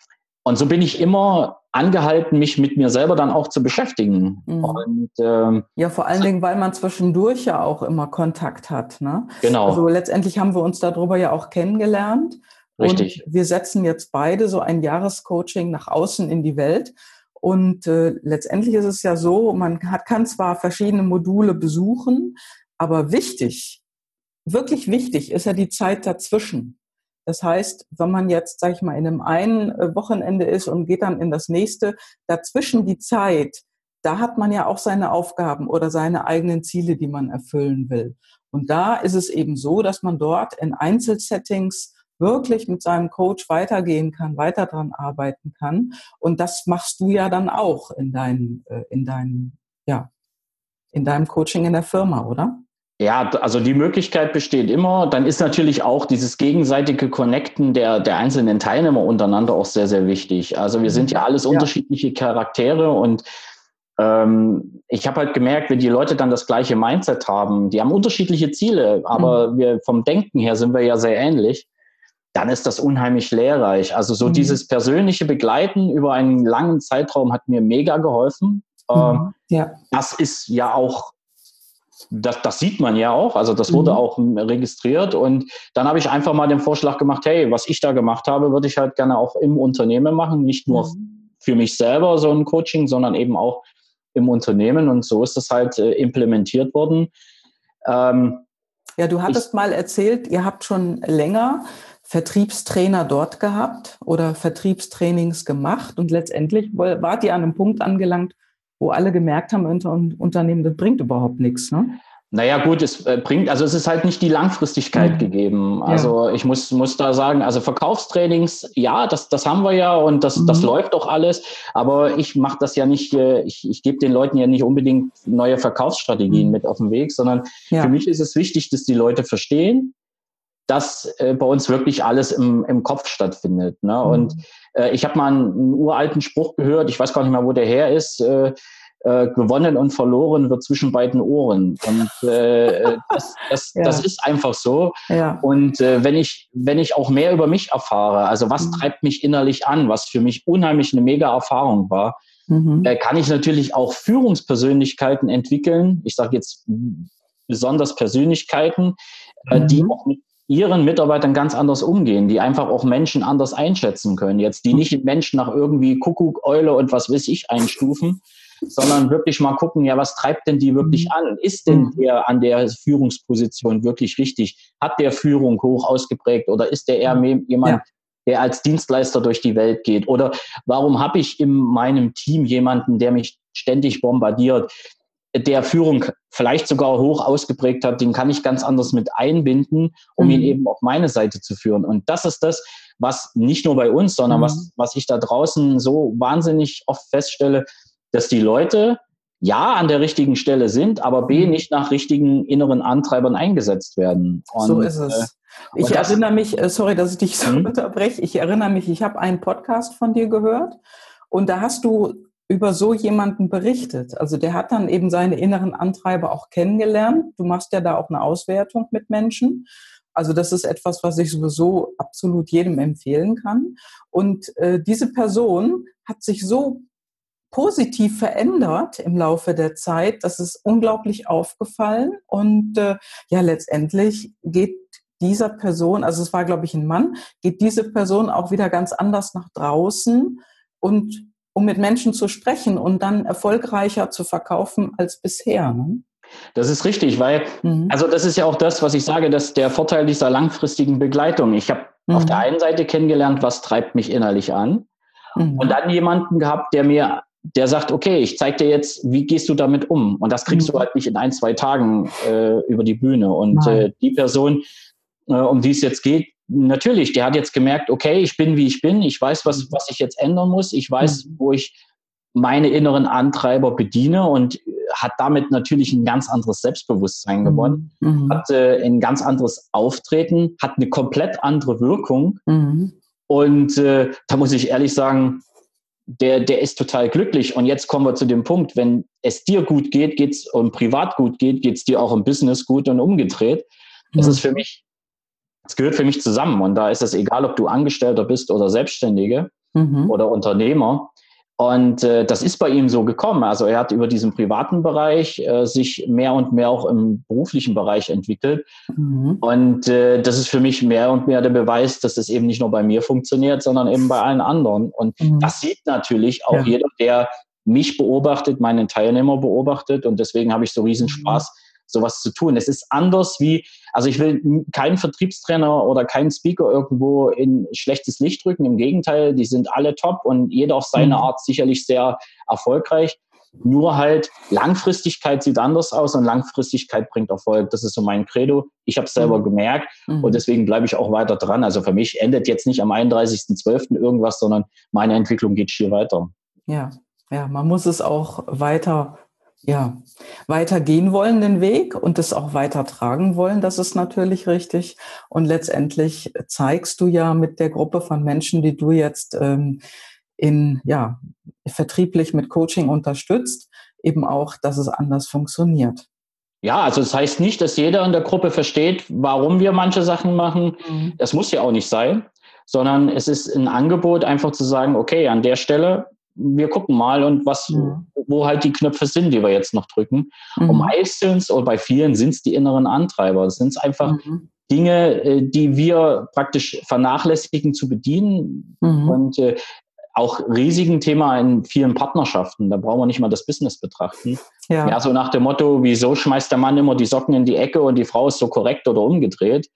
und so bin ich immer angehalten, mich mit mir selber dann auch zu beschäftigen. Mhm. Und, ähm, ja, vor allen Dingen, weil man zwischendurch ja auch immer Kontakt hat. Ne? Genau. Also letztendlich haben wir uns darüber ja auch kennengelernt. Richtig. Und wir setzen jetzt beide so ein Jahrescoaching nach außen in die Welt. Und äh, letztendlich ist es ja so, man hat, kann zwar verschiedene Module besuchen, aber wichtig, wirklich wichtig ist ja die Zeit dazwischen. Das heißt, wenn man jetzt, sag ich mal, in einem einen äh, Wochenende ist und geht dann in das nächste, dazwischen die Zeit, da hat man ja auch seine Aufgaben oder seine eigenen Ziele, die man erfüllen will. Und da ist es eben so, dass man dort in Einzelsettings wirklich mit seinem Coach weitergehen kann, weiter dran arbeiten kann. Und das machst du ja dann auch in deinem, äh, in deinem, ja, in deinem Coaching in der Firma, oder? Ja, also die Möglichkeit besteht immer. Dann ist natürlich auch dieses gegenseitige Connecten der, der einzelnen Teilnehmer untereinander auch sehr, sehr wichtig. Also wir sind ja alles ja. unterschiedliche Charaktere und ähm, ich habe halt gemerkt, wenn die Leute dann das gleiche Mindset haben, die haben unterschiedliche Ziele, aber mhm. wir vom Denken her sind wir ja sehr ähnlich, dann ist das unheimlich lehrreich. Also so mhm. dieses persönliche Begleiten über einen langen Zeitraum hat mir mega geholfen. Ähm, mhm. Ja. Das ist ja auch das, das sieht man ja auch, also das wurde mhm. auch registriert und dann habe ich einfach mal den Vorschlag gemacht, hey, was ich da gemacht habe, würde ich halt gerne auch im Unternehmen machen, nicht nur mhm. für mich selber so ein Coaching, sondern eben auch im Unternehmen und so ist das halt äh, implementiert worden. Ähm, ja, du hattest ich, mal erzählt, ihr habt schon länger Vertriebstrainer dort gehabt oder Vertriebstrainings gemacht und letztendlich wart ihr an einem Punkt angelangt, wo alle gemerkt haben, unter Unternehmen, das bringt überhaupt nichts. Ne? Naja, gut, es äh, bringt, also es ist halt nicht die Langfristigkeit mhm. gegeben. Also ja. ich muss, muss da sagen, also Verkaufstrainings, ja, das, das haben wir ja und das, mhm. das läuft doch alles. Aber ich mache das ja nicht, äh, ich, ich gebe den Leuten ja nicht unbedingt neue Verkaufsstrategien mhm. mit auf den Weg, sondern ja. für mich ist es wichtig, dass die Leute verstehen, dass äh, bei uns wirklich alles im, im Kopf stattfindet. Ne? Mhm. Und äh, ich habe mal einen, einen, uralten Spruch gehört, ich weiß gar nicht mehr, wo der her ist. Äh, äh, gewonnen und verloren wird zwischen beiden Ohren. Und äh, das, das, <laughs> ja. das ist einfach so. Ja. Und äh, wenn ich, wenn ich auch mehr über mich erfahre, also was mhm. treibt mich innerlich an, was für mich unheimlich eine mega Erfahrung war, mhm. äh, kann ich natürlich auch Führungspersönlichkeiten entwickeln. Ich sage jetzt besonders Persönlichkeiten, äh, mhm. die auch mit ihren Mitarbeitern ganz anders umgehen, die einfach auch Menschen anders einschätzen können. Jetzt, die mhm. nicht Menschen nach irgendwie Kuckuck, Eule und was weiß ich einstufen, <laughs> sondern wirklich mal gucken, ja, was treibt denn die wirklich mhm. an? Ist denn mhm. der an der Führungsposition wirklich richtig? Hat der Führung hoch ausgeprägt oder ist der eher jemand, ja. der als Dienstleister durch die Welt geht? Oder warum habe ich in meinem Team jemanden, der mich ständig bombardiert? Der Führung vielleicht sogar hoch ausgeprägt hat, den kann ich ganz anders mit einbinden, um mhm. ihn eben auf meine Seite zu führen. Und das ist das, was nicht nur bei uns, sondern mhm. was, was ich da draußen so wahnsinnig oft feststelle, dass die Leute ja an der richtigen Stelle sind, aber B mhm. nicht nach richtigen inneren Antreibern eingesetzt werden. Und, so ist es. Äh, ich erinnere mich, äh, sorry, dass ich dich so mhm. unterbreche, ich erinnere mich, ich habe einen Podcast von dir gehört und da hast du über so jemanden berichtet. Also der hat dann eben seine inneren Antreiber auch kennengelernt. Du machst ja da auch eine Auswertung mit Menschen. Also das ist etwas, was ich sowieso absolut jedem empfehlen kann. Und äh, diese Person hat sich so positiv verändert im Laufe der Zeit. Das ist unglaublich aufgefallen. Und äh, ja, letztendlich geht dieser Person, also es war, glaube ich, ein Mann, geht diese Person auch wieder ganz anders nach draußen und um mit Menschen zu sprechen und dann erfolgreicher zu verkaufen als bisher. Ne? Das ist richtig, weil, mhm. also das ist ja auch das, was ich sage, dass der Vorteil dieser langfristigen Begleitung. Ich habe mhm. auf der einen Seite kennengelernt, was treibt mich innerlich an. Mhm. Und dann jemanden gehabt, der mir der sagt, okay, ich zeige dir jetzt, wie gehst du damit um? Und das kriegst mhm. du halt nicht in ein, zwei Tagen äh, über die Bühne. Und äh, die Person, äh, um die es jetzt geht, natürlich, der hat jetzt gemerkt, okay, ich bin, wie ich bin, ich weiß, was, mhm. was ich jetzt ändern muss, ich weiß, mhm. wo ich meine inneren Antreiber bediene und äh, hat damit natürlich ein ganz anderes Selbstbewusstsein gewonnen, mhm. hat äh, ein ganz anderes Auftreten, hat eine komplett andere Wirkung. Mhm. Und äh, da muss ich ehrlich sagen, der, der ist total glücklich. Und jetzt kommen wir zu dem Punkt, wenn es dir gut geht, geht's und privat gut geht, geht's dir auch im Business gut und umgedreht. Das mhm. ist für mich, es gehört für mich zusammen. Und da ist es egal, ob du Angestellter bist oder Selbstständige mhm. oder Unternehmer. Und äh, das ist bei ihm so gekommen. Also er hat über diesen privaten Bereich äh, sich mehr und mehr auch im beruflichen Bereich entwickelt. Mhm. Und äh, das ist für mich mehr und mehr der Beweis, dass es eben nicht nur bei mir funktioniert, sondern eben bei allen anderen. Und mhm. das sieht natürlich auch ja. jeder, der mich beobachtet, meinen Teilnehmer beobachtet. Und deswegen habe ich so riesen mhm. Spaß, sowas zu tun. Es ist anders wie, also ich will keinen Vertriebstrainer oder keinen Speaker irgendwo in schlechtes Licht drücken. Im Gegenteil, die sind alle top und jeder auf seine mhm. Art sicherlich sehr erfolgreich. Nur halt Langfristigkeit sieht anders aus und Langfristigkeit bringt Erfolg. Das ist so mein Credo. Ich habe es selber mhm. gemerkt mhm. und deswegen bleibe ich auch weiter dran. Also für mich endet jetzt nicht am 31.12. irgendwas, sondern meine Entwicklung geht schier weiter. Ja, ja, man muss es auch weiter Ja, weitergehen wollen den Weg und es auch weitertragen wollen, das ist natürlich richtig. Und letztendlich zeigst du ja mit der Gruppe von Menschen, die du jetzt ähm, in, ja, vertrieblich mit Coaching unterstützt, eben auch, dass es anders funktioniert. Ja, also das heißt nicht, dass jeder in der Gruppe versteht, warum wir manche Sachen machen. Mhm. Das muss ja auch nicht sein, sondern es ist ein Angebot, einfach zu sagen, okay, an der Stelle, wir gucken mal und was, mhm. wo halt die Knöpfe sind, die wir jetzt noch drücken. Mhm. Und meistens oder bei vielen sind es die inneren Antreiber. Es sind einfach mhm. Dinge, äh, die wir praktisch vernachlässigen zu bedienen. Mhm. Und äh, auch riesigen Thema in vielen Partnerschaften. Da brauchen wir nicht mal das Business betrachten. Ja. ja, so nach dem Motto, wieso schmeißt der Mann immer die Socken in die Ecke und die Frau ist so korrekt oder umgedreht?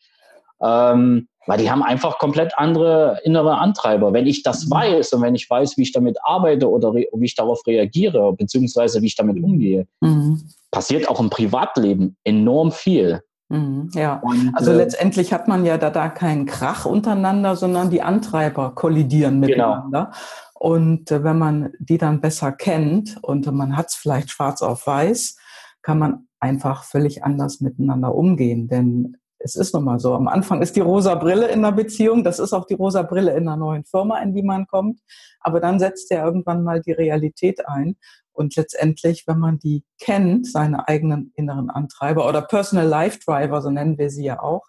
Ähm, weil die haben einfach komplett andere innere Antreiber. Wenn ich das mhm. weiß und wenn ich weiß, wie ich damit arbeite oder wie ich darauf reagiere, beziehungsweise wie ich damit umgehe, mhm. passiert auch im Privatleben enorm viel. Mhm, ja, und, also äh, letztendlich hat man ja da, da keinen Krach untereinander, sondern die Antreiber kollidieren genau. miteinander. Genau. Und äh, wenn man die dann besser kennt und man hat es vielleicht schwarz auf weiß, kann man einfach völlig anders miteinander umgehen. Denn es ist nun mal so, am Anfang ist die rosa Brille in der Beziehung, das ist auch die rosa Brille in einer neuen Firma, in die man kommt. Aber dann setzt ja irgendwann mal die Realität ein. Und letztendlich, wenn man die kennt, seine eigenen inneren Antreiber oder Personal Life Driver, so nennen wir sie ja auch,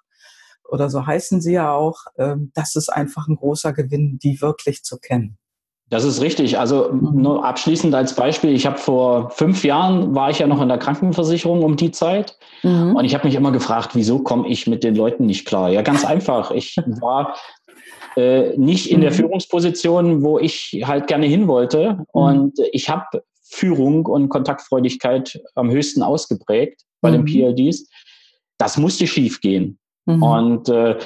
oder so heißen sie ja auch, ähm, das ist einfach ein großer Gewinn, die wirklich zu kennen. Das ist richtig. Also nur abschließend als Beispiel, ich habe vor fünf Jahren war ich ja noch in der Krankenversicherung um die Zeit mhm. und ich habe mich immer gefragt, wieso komme ich mit den Leuten nicht klar? Ja, ganz einfach. Ich war äh, nicht in der mhm. Führungsposition, wo ich halt gerne hin wollte mhm. und ich habe Führung und Kontaktfreudigkeit am höchsten ausgeprägt bei mhm. den PLDs. Das musste schief gehen. Mhm. Und äh,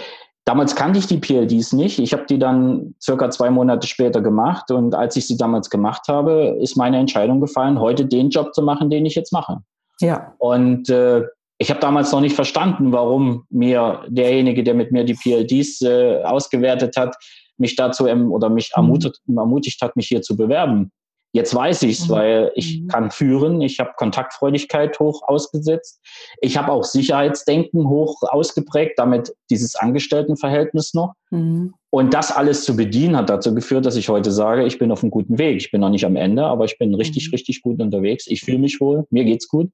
damals kannte ich die PLDs nicht. Ich habe die dann circa zwei Monate später gemacht. Und als ich sie damals gemacht habe, ist meine Entscheidung gefallen, heute den Job zu machen, den ich jetzt mache. Ja. Und äh, ich habe damals noch nicht verstanden, warum mir derjenige, der mit mir die PLDs äh, ausgewertet hat, mich dazu oder mich mhm. ermutigt, ermutigt hat, mich hier zu bewerben. Jetzt weiß ich's, mhm. weil ich mhm. kann führen, ich habe Kontaktfreudigkeit hoch ausgesetzt, ich habe auch Sicherheitsdenken hoch ausgeprägt, damit dieses Angestelltenverhältnis noch. Mhm. Und das alles zu bedienen hat dazu geführt, dass ich heute sage, ich bin auf einem guten Weg. Ich bin noch nicht am Ende, aber ich bin richtig, mhm. richtig gut unterwegs. Ich fühle mich wohl, mir geht's gut.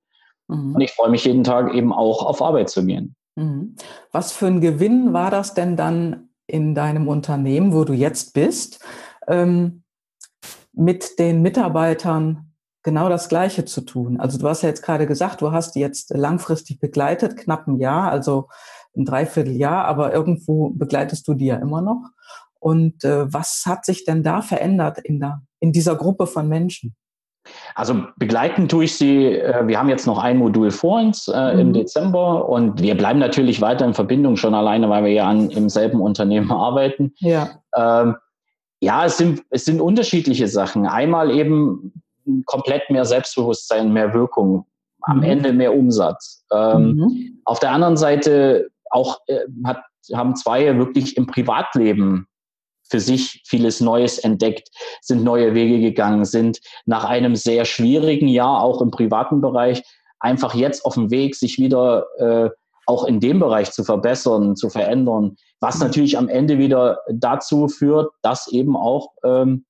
Mhm. Und ich freue mich jeden Tag eben auch auf Arbeit zu gehen. Mhm. Was für ein Gewinn war das denn dann in deinem Unternehmen, wo du jetzt bist? Ähm mit den Mitarbeitern genau das Gleiche zu tun. Also du hast ja jetzt gerade gesagt, du hast die jetzt langfristig begleitet, knapp ein Jahr, also ein Dreivierteljahr, aber irgendwo begleitest du die ja immer noch. Und äh, was hat sich denn da verändert in, der, in dieser Gruppe von Menschen? Also begleiten tue ich sie, äh, wir haben jetzt noch ein Modul vor uns äh, mhm. im Dezember und wir bleiben natürlich weiter in Verbindung, schon alleine, weil wir ja an, im selben Unternehmen <laughs> arbeiten. Ja. Ähm, ja, es sind, es sind unterschiedliche Sachen. Einmal eben komplett mehr Selbstbewusstsein, mehr Wirkung, am mhm. Ende mehr Umsatz. Ähm, mhm. Auf der anderen Seite auch äh, hat, haben zwei wirklich im Privatleben für sich vieles Neues entdeckt, sind neue Wege gegangen, sind nach einem sehr schwierigen Jahr auch im privaten Bereich einfach jetzt auf dem Weg, sich wieder äh, auch in dem Bereich zu verbessern, zu verändern, was mhm. natürlich am Ende wieder dazu führt, dass eben auch ähm,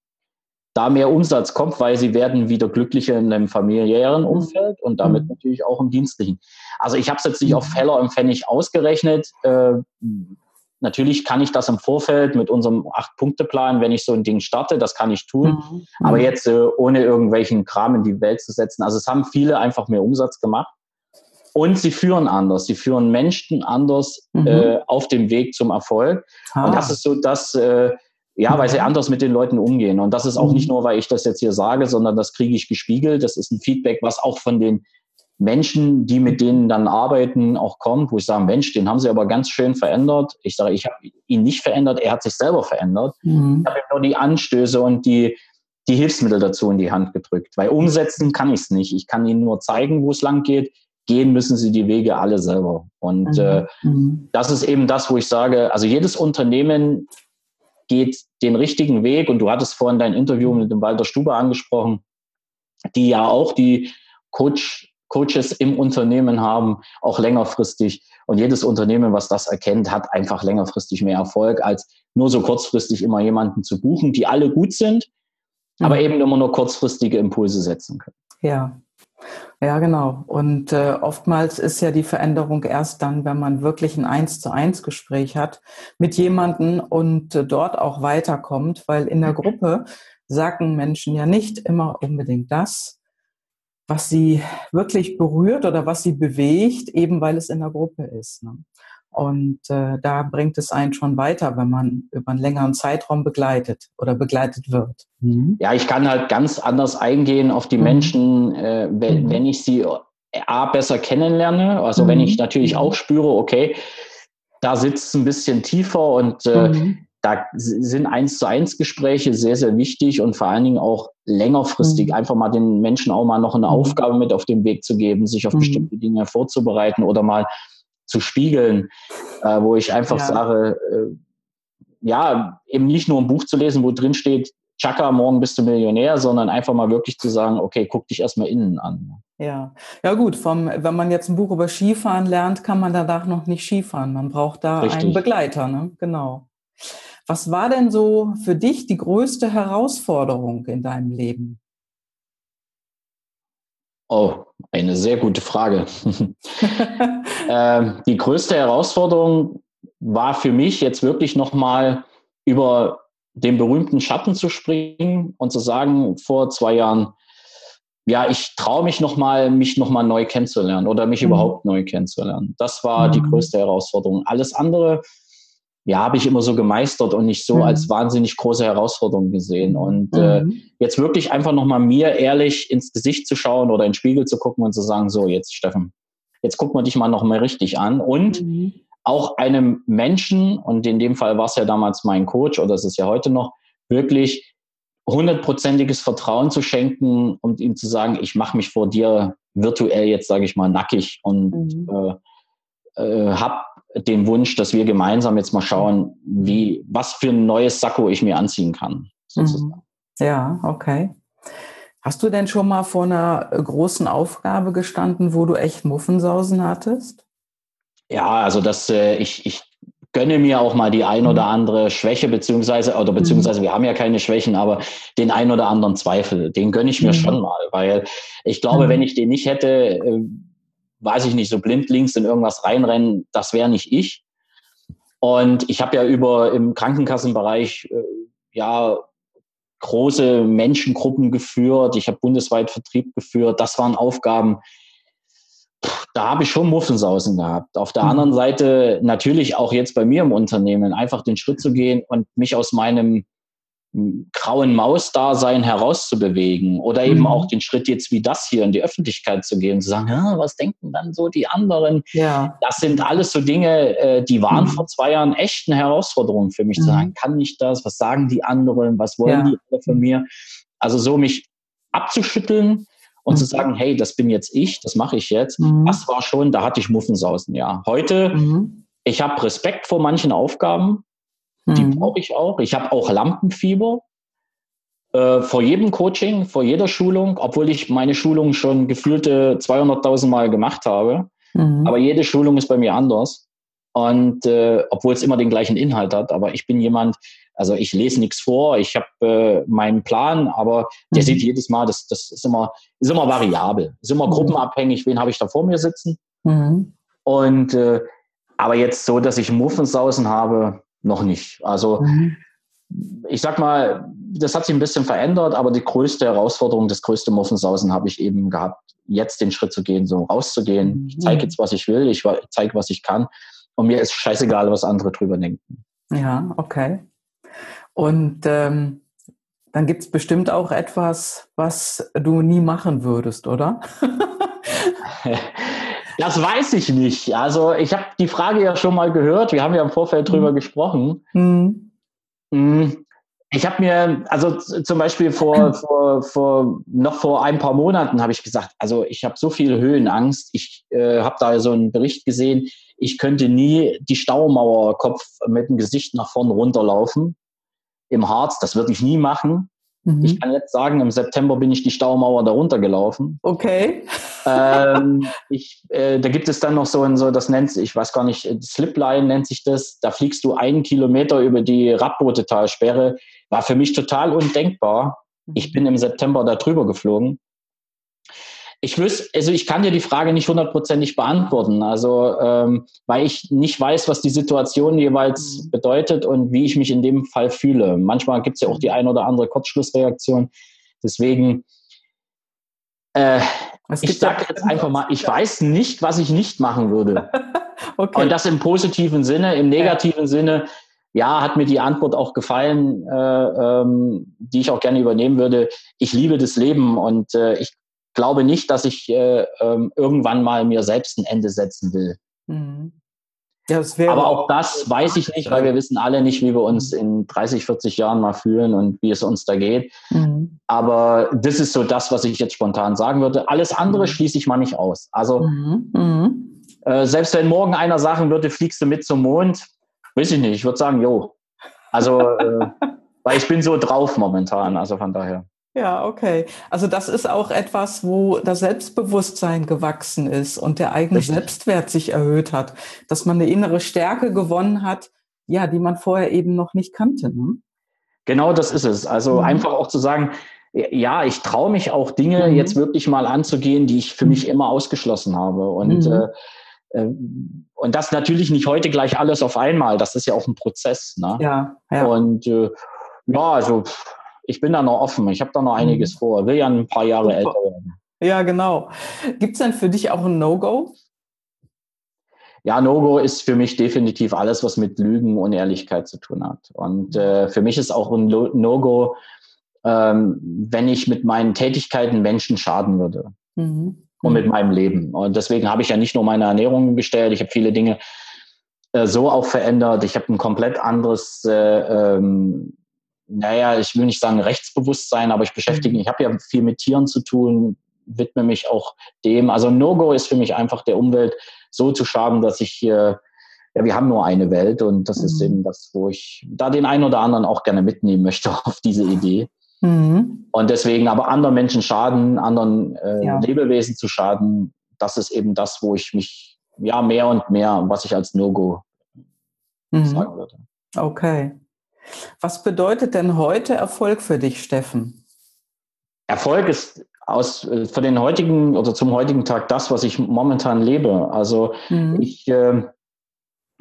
da mehr Umsatz kommt, weil sie werden wieder glücklicher in einem familiären mhm. Umfeld und damit mhm. natürlich auch im dienstlichen. Also ich habe es jetzt nicht auf Feller und Pfennig ausgerechnet. Äh, natürlich kann ich das im Vorfeld mit unserem Acht-Punkte-Plan, wenn ich so ein Ding starte, das kann ich tun. Mhm. Aber jetzt äh, ohne irgendwelchen Kram in die Welt zu setzen. Also es haben viele einfach mehr Umsatz gemacht. Und sie führen anders. Sie führen Menschen anders mhm. äh, auf dem Weg zum Erfolg. Ah. Und das ist so das, äh, ja, weil sie mhm. anders mit den Leuten umgehen. Und das ist auch mhm. nicht nur, weil ich das jetzt hier sage, sondern das kriege ich gespiegelt. Das ist ein Feedback, was auch von den Menschen, die mit denen dann arbeiten, auch kommt, wo ich sage, Mensch, den haben sie aber ganz schön verändert. Ich sage, ich habe ihn nicht verändert, er hat sich selber verändert. Mhm. Ich habe ihm nur die Anstöße und die, die Hilfsmittel dazu in die Hand gedrückt. Weil umsetzen kann ich es nicht. Ich kann ihnen nur zeigen, wo es lang geht gehen müssen sie die Wege alle selber. Und mhm. äh, mhm. das ist eben das, wo ich sage, also jedes Unternehmen geht den richtigen Weg. Und du hattest vorhin dein Interview mit dem Walter Stube angesprochen, die ja auch die Coach, Coaches im Unternehmen haben, auch längerfristig. Und jedes Unternehmen, was das erkennt, hat einfach längerfristig mehr Erfolg, als nur so kurzfristig immer jemanden zu buchen, die alle gut sind, mhm. aber eben immer nur kurzfristige Impulse setzen können. Ja, ja, genau. Und äh, oftmals ist ja die Veränderung erst dann, wenn man wirklich ein Eins zu eins Gespräch hat mit jemandem und äh, dort auch weiterkommt, weil in der mhm. Gruppe sagen Menschen ja nicht immer unbedingt das, was sie wirklich berührt oder was sie bewegt, eben weil es in der Gruppe ist. Ne? Und äh, da bringt es einen schon weiter, wenn man über einen längeren Zeitraum begleitet oder begleitet wird. Mhm. Ja, ich kann halt ganz anders eingehen auf die mhm. Menschen, äh, wenn, mhm. wenn ich sie äh, A besser kennenlerne. Also wenn ich mhm. natürlich auch spüre, okay, da sitzt es ein bisschen tiefer und äh, mhm. da sind eins zu eins Gespräche sehr, sehr wichtig und vor allen Dingen auch längerfristig mhm. einfach mal den Menschen auch mal noch eine Aufgabe mit auf den Weg zu geben, sich auf bestimmte Dinge vorzubereiten oder mal zu spiegeln, äh, wo ich einfach ja. sage, äh, ja, eben nicht nur ein Buch zu lesen, wo drin steht, Chaka, morgen bist du Millionär, sondern einfach mal wirklich zu sagen, okay, guck dich erstmal innen an. Ja, ja gut, vom, wenn man jetzt ein Buch über Skifahren lernt, kann man danach noch nicht Skifahren. Man braucht da Richtig. einen Begleiter, ne? Genau. Was war denn so für dich die größte Herausforderung in deinem Leben? Oh, eine sehr gute Frage. <laughs> ähm, die größte Herausforderung war für mich jetzt wirklich nochmal über den berühmten Schatten zu springen und zu sagen, vor zwei Jahren, ja, ich traue mich nochmal, mich nochmal neu kennenzulernen oder mich mhm. überhaupt neu kennenzulernen. Das war mhm. die größte Herausforderung. Alles andere ja, habe ich immer so gemeistert und nicht so mhm. als wahnsinnig große Herausforderung gesehen. Und äh, mhm. äh, jetzt wirklich einfach nochmal mir ehrlich ins Gesicht zu schauen oder in den Spiegel zu gucken und zu sagen, so, jetzt Steffen, jetzt gucken wir dich mal nochmal richtig an. Und mhm. auch einem Menschen, und in dem Fall war es ja damals mein Coach oder es ist ja heute noch, wirklich hundertprozentiges Vertrauen zu schenken und ihm zu sagen, ich mache mich vor dir virtuell jetzt, sage ich mal, nackig und mhm. äh, äh, habe den Wunsch, dass wir gemeinsam jetzt mal schauen, wie, was für ein neues Sakko ich mir anziehen kann. Sozusagen. Mhm. Ja, okay. Hast du denn schon mal vor einer großen Aufgabe gestanden, wo du echt Muffensausen hattest? Ja, also das, äh, ich, ich gönne mir auch mal die ein oder mhm. andere Schwäche, beziehungsweise, oder beziehungsweise wir haben ja keine Schwächen, aber den ein oder anderen Zweifel, den gönne ich mir mhm. schon mal, weil ich glaube, mhm. wenn ich den nicht hätte, äh, weiß ich nicht, so blindlings in irgendwas reinrennen, das wäre nicht ich. Und ich habe ja über im Krankenkassenbereich äh, ja große Menschengruppen geführt. Ich habe bundesweit Vertrieb geführt. Das waren Aufgaben, da habe ich schon Muffensausen gehabt. Auf der mhm. anderen Seite natürlich auch jetzt bei mir im Unternehmen einfach den Schritt zu gehen und mich aus meinem grauen Maus-Dasein herauszubewegen oder eben mhm. auch den Schritt jetzt wie das hier in die Öffentlichkeit zu gehen, zu sagen, was denken dann so die anderen? Ja. Das sind alles so Dinge, äh, die waren mhm. vor zwei Jahren echt eine Herausforderung für mich, mhm. zu sagen, kann ich das? Was sagen die anderen? Was wollen ja. die alle von mir? Also so mich abzuschütteln und zu mhm. sagen, hey, das bin jetzt ich, das mache ich jetzt, mhm. das war schon, da hatte ich Muffensausen, ja. Heute, mhm. ich habe Respekt vor manchen Aufgaben, die mhm. brauche ich auch. Ich habe auch Lampenfieber. Äh, vor jedem Coaching, vor jeder Schulung, obwohl ich meine Schulung schon gefühlte 200.000 Mal gemacht habe. Mhm. Aber jede Schulung ist bei mir anders. Und äh, obwohl es immer den gleichen Inhalt hat, aber ich bin jemand, also ich lese nichts vor, ich habe äh, meinen Plan, aber der mhm. sieht jedes Mal, das, das ist immer, ist immer variabel, ist immer mhm. gruppenabhängig, wen habe ich da vor mir sitzen. Mhm. Und äh, aber jetzt so, dass ich Muffensausen habe, noch nicht. Also mhm. ich sag mal, das hat sich ein bisschen verändert, aber die größte Herausforderung, das größte Muffensausen habe ich eben gehabt, jetzt den Schritt zu gehen, so rauszugehen. Mhm. Ich zeige jetzt, was ich will, ich zeige, was ich kann. Und mir ist scheißegal, was andere drüber denken. Ja, okay. Und ähm, dann gibt es bestimmt auch etwas, was du nie machen würdest, oder? <laughs> Das weiß ich nicht. Also ich habe die Frage ja schon mal gehört. Wir haben ja im Vorfeld drüber mhm. gesprochen. Mhm. mhm. Ich habe mir, also zum Beispiel vor, <clears throat> vor, vor, noch vor ein paar Monaten habe ich gesagt, also ich habe so viel Höhenangst. Ich äh, habe da so einen Bericht gesehen, ich könnte nie die Staumauerkopf mit dem Gesicht nach vorn runterlaufen im Harz. Das würde ich nie machen. Mhm. Ich kann jetzt sagen, im September bin ich die Staumauer darunter gelaufen. Okay. ähm, <laughs> ich, äh, da gibt es dann noch so ein, so, das nennt sich, ich weiß gar nicht, Slipline nennt sich das. Da fliegst du einen Kilometer über die Radbotetalsperre. War für mich total undenkbar. Ich bin im September da drüber geflogen ich wüsste, also ich kann dir die Frage nicht hundertprozentig beantworten, also ähm, weil ich nicht weiß, was die Situation jeweils bedeutet und wie ich mich in dem Fall fühle. Manchmal gibt es ja auch die ein oder andere Kurzschlussreaktion. Deswegen, äh, ich sage jetzt einfach mal, ich weiß nicht, was ich nicht machen würde. <laughs> okay. Und das im positiven Sinne, im negativen ja. Sinne, ja, hat mir die Antwort auch gefallen, äh, ähm, die ich auch gerne übernehmen würde. Ich liebe das Leben und äh, ich glaube nicht, dass ich äh, ähm, irgendwann mal mir selbst ein Ende setzen will. Mhm. Ja, Aber auch das weiß ich nicht, weil wir wissen alle nicht, wie wir uns in 30, 40 Jahren mal fühlen und wie es uns da geht. Mhm. Aber das ist so das, was ich jetzt spontan sagen würde. Alles andere mhm. schließe ich mal nicht aus. Also mhm. mhm. äh, selbst wenn morgen einer sagen würde, fliegst du mit zum Mond, weiß ich nicht. Ich würde sagen, jo. Also, äh, <laughs> weil ich bin so drauf momentan. Also von daher. Ja, okay. Also das ist auch etwas, wo das Selbstbewusstsein gewachsen ist und der eigene Richtig. Selbstwert sich erhöht hat, dass man eine innere Stärke gewonnen hat, ja, die man vorher eben noch nicht kannte. Ne? Genau das ist es. Also mhm. einfach auch zu sagen, ja, ich traue mich auch Dinge mhm. jetzt wirklich mal anzugehen, die ich für mich mhm. immer ausgeschlossen habe. Und, mhm. äh, äh, und das natürlich nicht heute gleich alles auf einmal. Das ist ja auch ein Prozess. Ne? Ja, ja. Und äh, ja, also ich bin da noch offen. Ich habe da noch einiges mhm. vor. Will ja ein paar Jahre Super. älter werden. Ja, genau. Gibt es denn für dich auch ein No-Go? Ja, No-Go ist für mich definitiv alles, was mit Lügen und Ehrlichkeit zu tun hat. Und äh, für mich ist auch ein No-Go, ähm, wenn ich mit meinen Tätigkeiten Menschen schaden würde. Mhm. Und mit meinem Leben. Und deswegen habe ich ja nicht nur meine Ernährung gestellt, ich habe viele Dinge äh, so auch verändert. Ich habe ein komplett anderes äh, ähm, naja, ich will nicht sagen Rechtsbewusstsein, aber ich beschäftige mhm. mich, ich habe ja viel mit Tieren zu tun, widme mich auch dem. Also No-Go ist für mich einfach der Umwelt so zu schaden, dass ich hier, ja, wir haben nur eine Welt und das mhm. ist eben das, wo ich da den einen oder anderen auch gerne mitnehmen möchte <laughs> auf diese Idee. Mhm. Und deswegen aber anderen Menschen schaden, anderen äh, ja. Lebewesen zu schaden, das ist eben das, wo ich mich ja mehr und mehr, was ich als No-Go mhm. sagen würde. Okay. Was bedeutet denn heute Erfolg für dich, Steffen? Erfolg ist aus, äh, für den heutigen oder zum heutigen Tag das, was ich momentan lebe. Also mhm. ich äh,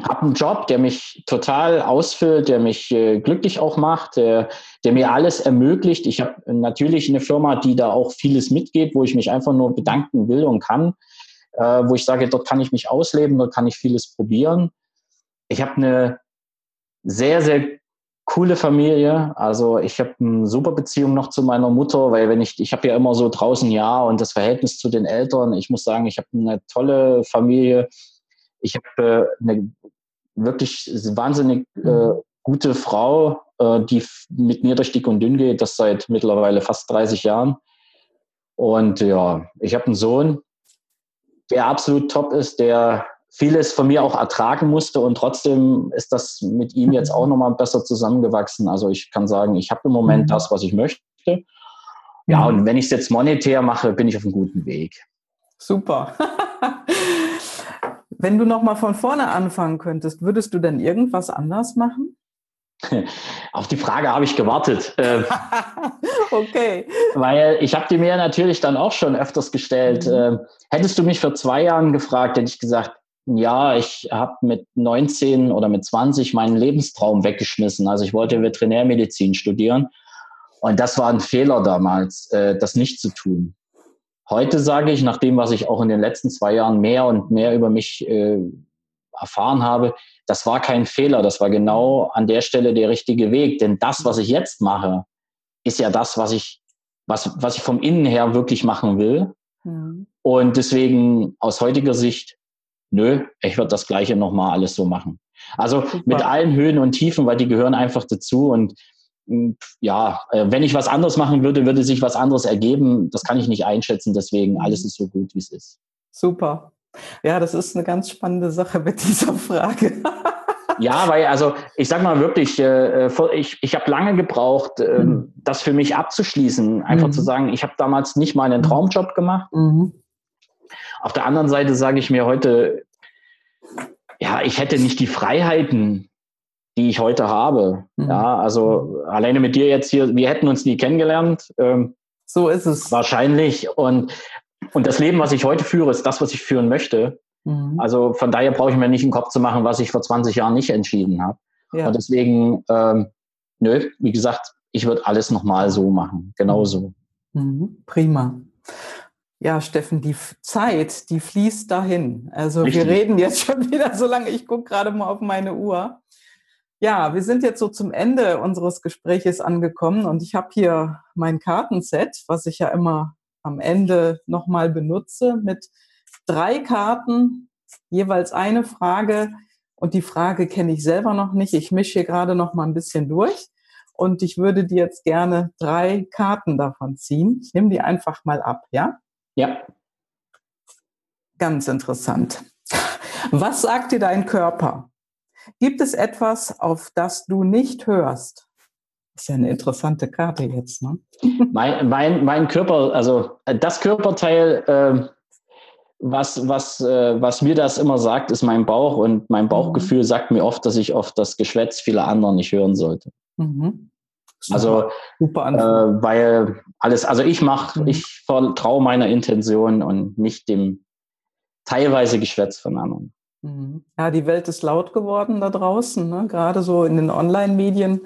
habe einen Job, der mich total ausfüllt, der mich äh, glücklich auch macht, der, der mir alles ermöglicht. Ich habe natürlich eine Firma, die da auch vieles mitgeht, wo ich mich einfach nur bedanken will und kann, äh, wo ich sage, dort kann ich mich ausleben, dort kann ich vieles probieren. Ich habe eine sehr, sehr coole Familie. Also ich habe eine super Beziehung noch zu meiner Mutter, weil wenn ich, ich habe ja immer so draußen ja und das Verhältnis zu den Eltern. Ich muss sagen, ich habe eine tolle Familie. Ich habe äh, eine wirklich wahnsinnig äh, mhm. gute Frau, äh, die mit mir durch dick und dünn geht, das seit mittlerweile fast 30 Jahren. Und ja, ich habe einen Sohn, der absolut top ist, der vieles von mir auch ertragen musste und trotzdem ist das mit ihm jetzt auch nochmal besser zusammengewachsen. Also ich kann sagen, ich habe im Moment mhm. das, was ich möchte. Ja, und wenn ich es jetzt monetär mache, bin ich auf einem guten Weg. Super. <laughs> wenn du nochmal von vorne anfangen könntest, würdest du denn irgendwas anders machen? <laughs> Auf die Frage habe ich gewartet. Ähm, <laughs> okay. Weil ich habe die mir natürlich dann auch schon öfters gestellt. Mhm. Ähm, hättest du mich vor zwei Jahren gefragt, hätte ich gesagt, ja, ich habe mit 19 oder mit 20 meinen Lebenstraum weggeschmissen. Also ich wollte Veterinärmedizin studieren. Und das war ein Fehler damals, äh, das nicht zu tun. Heute sage ich, nach dem, was ich auch in den letzten zwei Jahren mehr und mehr über mich äh, erfahren habe, das war kein Fehler, das war genau an der Stelle der richtige Weg. Denn das, was ich jetzt mache, ist ja das, was ich, was, was ich vom Innen her wirklich machen will. Mhm. Und deswegen aus heutiger Sicht nö, ich würde das Gleiche nochmal alles so machen. Also Super. mit allen Höhen und Tiefen, weil die gehören einfach dazu und hm, ja, äh, wenn ich was anderes machen würde, würde sich was anderes ergeben. Das kann ich nicht einschätzen, deswegen alles ist so gut, wie es ist. Super. Ja, das ist eine ganz spannende Sache mit <laughs> dieser Frage. ja, weil, also ich sag mal wirklich, äh, ich, ich habe lange gebraucht, äh, mhm. das für mich abzuschließen. Einfach mhm. zu sagen, ich habe damals nicht mal einen mhm. Traumjob gemacht. Mhm. Auf der anderen Seite sage ich mir heute, ja, ich hätte nicht die Freiheiten, die ich heute habe. Mhm. Ja, also alleine mit dir jetzt hier, wir hätten uns nie kennengelernt. Ähm, so ist es. Wahrscheinlich. Und, und das Leben, was ich heute führe, ist das, was ich führen möchte. Mhm. Also von daher brauche ich mir nicht einen Kopf zu machen, was ich vor 20 Jahren nicht entschieden habe. Ja. Und deswegen, ähm, nö, wie gesagt, ich würde alles nochmal so machen. Genauso. Mhm. Prima. Ja, Steffen, die Zeit, die fließt dahin. Also Richtig. wir reden jetzt schon <laughs> wieder so lange. Ich gucke gerade mal auf meine Uhr. Ja, wir sind jetzt so zum Ende unseres Gespräches angekommen und ich habe hier mein Kartenset, was ich ja immer am Ende nochmal benutze, mit drei Karten, jeweils eine Frage. Und die Frage kenne ich selber noch nicht. Ich mische hier gerade noch mal ein bisschen durch. Und ich würde dir jetzt gerne drei Karten davon ziehen. Ich nehme die einfach mal ab, ja? Ja. Ganz interessant. Was sagt dir dein Körper? Gibt es etwas, auf das du nicht hörst? Das ist ja eine interessante Karte jetzt, ne? <laughs> Mein, mein, mein Körper, also äh, das Körperteil, äh, was, was, äh, was mir das immer sagt, ist mein Bauch und mein Bauchgefühl mhm. sagt mir oft, dass ich oft das Geschwätz vieler anderen nicht hören sollte. Mhm. Also, Super äh, weil alles, also ich mache, mhm. ich vertraue meiner Intention und nicht dem teilweise Geschwätz von anderen. Mhm. Ja, die Welt ist laut geworden da draußen, ne? gerade so in den Online-Medien.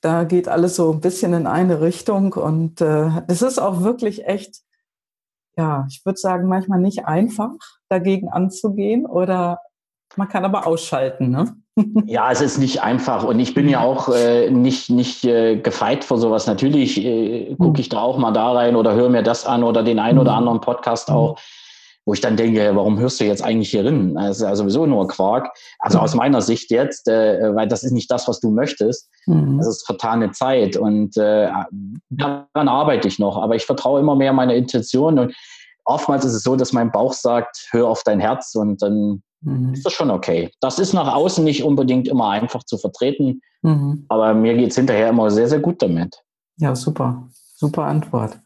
Da geht alles so ein bisschen in eine Richtung und äh, es ist auch wirklich echt, ja, ich würde sagen, manchmal nicht einfach, dagegen anzugehen oder man kann aber ausschalten, ne? <laughs> Ja, es ist nicht einfach und ich bin ja mhm. auch äh, nicht, nicht äh, gefeit vor sowas. Natürlich äh, gucke mhm. ich da auch mal da rein oder höre mir das an oder den einen oder anderen Podcast auch wo ich dann denke, warum hörst du jetzt eigentlich hier drin? Das ist ja sowieso nur Quark. Also aus meiner Sicht jetzt, äh, weil das ist nicht das, was du möchtest. Mhm. Das ist vertane Zeit und äh, daran arbeite ich noch. Aber ich vertraue immer mehr meiner Intention und oftmals ist es so, dass mein Bauch sagt, hör auf dein Herz und dann mhm. ist das schon okay. Das ist nach außen nicht unbedingt immer einfach zu vertreten, mhm. aber mir geht es hinterher immer sehr, sehr gut damit. Ja, super. Super Antwort.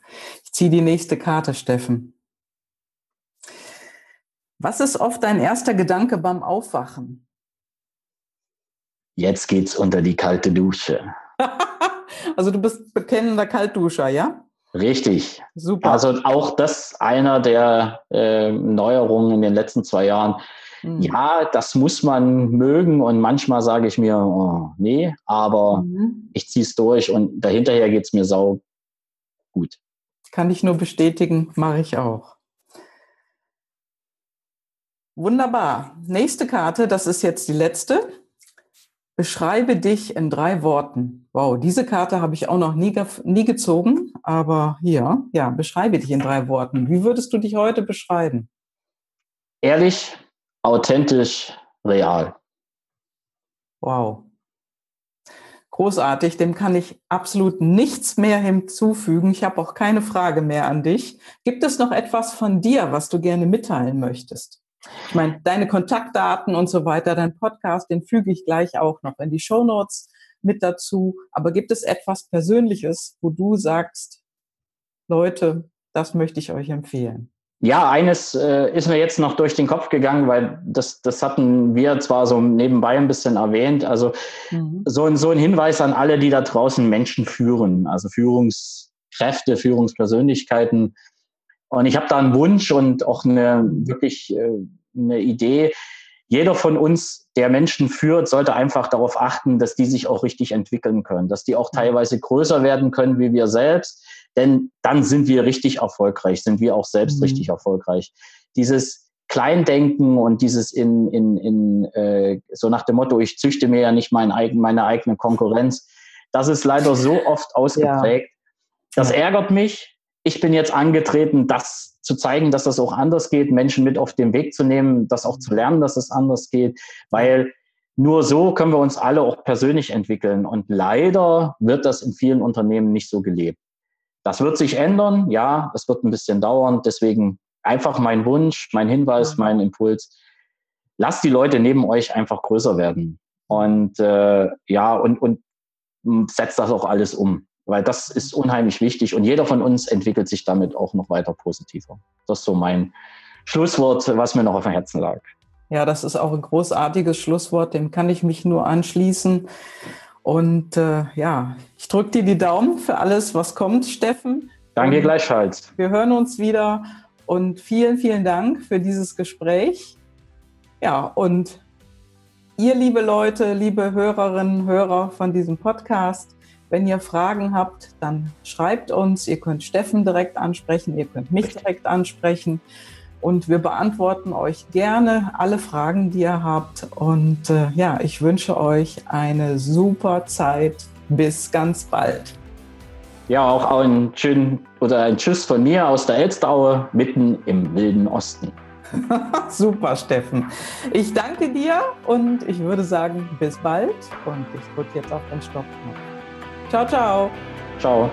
Ich ziehe die nächste Karte, Steffen. Was ist oft dein erster Gedanke beim Aufwachen? Jetzt geht's unter die kalte Dusche. <laughs> also du bist bekennender Kaltduscher, ja? Richtig. Super. Also auch das einer der äh, Neuerungen in den letzten zwei Jahren. Mhm. Ja, das muss man mögen und manchmal sage ich mir, oh, nee, aber mhm. ich ziehe es durch und dahinterher geht es mir sau gut. Kann ich nur bestätigen, mache ich auch. Wunderbar. Nächste Karte, das ist jetzt die letzte. Beschreibe dich in drei Worten. Wow, diese Karte habe ich auch noch nie, nie gezogen, aber hier, ja, beschreibe dich in drei Worten. Wie würdest du dich heute beschreiben? Ehrlich, authentisch, real. Wow. Großartig, dem kann ich absolut nichts mehr hinzufügen. Ich habe auch keine Frage mehr an dich. Gibt es noch etwas von dir, was du gerne mitteilen möchtest? Ich meine, deine Kontaktdaten und so weiter, dein Podcast, den füge ich gleich auch noch in die Show Notes mit dazu. Aber gibt es etwas Persönliches, wo du sagst, Leute, das möchte ich euch empfehlen? Ja, eines äh, ist mir jetzt noch durch den Kopf gegangen, weil das, das hatten wir zwar so nebenbei ein bisschen erwähnt. Also mhm. so, ein, so ein Hinweis an alle, die da draußen Menschen führen, also Führungskräfte, Führungspersönlichkeiten. Und ich habe da einen Wunsch und auch eine wirklich äh, eine Idee. Jeder von uns, der Menschen führt, sollte einfach darauf achten, dass die sich auch richtig entwickeln können, dass die auch mhm. teilweise größer werden können wie wir selbst. Denn dann sind wir richtig erfolgreich, sind wir auch selbst mhm. richtig erfolgreich. Dieses Kleindenken und dieses in, in, in äh, so nach dem Motto, ich züchte mir ja nicht mein eigen, meine eigene Konkurrenz, das ist leider so oft <laughs> ausgeprägt. Ja. Das ärgert mich, ich bin jetzt angetreten, das zu zeigen, dass das auch anders geht, Menschen mit auf den Weg zu nehmen, das auch zu lernen, dass es anders geht, weil nur so können wir uns alle auch persönlich entwickeln. Und leider wird das in vielen Unternehmen nicht so gelebt. Das wird sich ändern, ja, es wird ein bisschen dauern. Deswegen einfach mein Wunsch, mein Hinweis, mein Impuls. Lasst die Leute neben euch einfach größer werden. Und äh, ja, und, und setzt das auch alles um. Weil das ist unheimlich wichtig und jeder von uns entwickelt sich damit auch noch weiter positiver. Das ist so mein Schlusswort, was mir noch auf dem Herzen lag. Ja, das ist auch ein großartiges Schlusswort, dem kann ich mich nur anschließen. Und äh, ja, ich drücke dir die Daumen für alles, was kommt, Steffen. Danke und gleichfalls. Wir hören uns wieder und vielen, vielen Dank für dieses Gespräch. Ja, und ihr, liebe Leute, liebe Hörerinnen, Hörer von diesem Podcast, wenn ihr Fragen habt, dann schreibt uns. Ihr könnt Steffen direkt ansprechen, ihr könnt mich direkt ansprechen. Und wir beantworten euch gerne alle Fragen, die ihr habt. Und äh, ja, ich wünsche euch eine super Zeit. Bis ganz bald. Ja, auch einen schönen oder ein Tschüss von mir aus der Elstaue mitten im wilden Osten. <laughs> Super, Steffen. Ich danke dir und ich würde sagen, bis bald. Und ich drücke jetzt auf den Stoppknopf. Ciao, ciao. Ciao.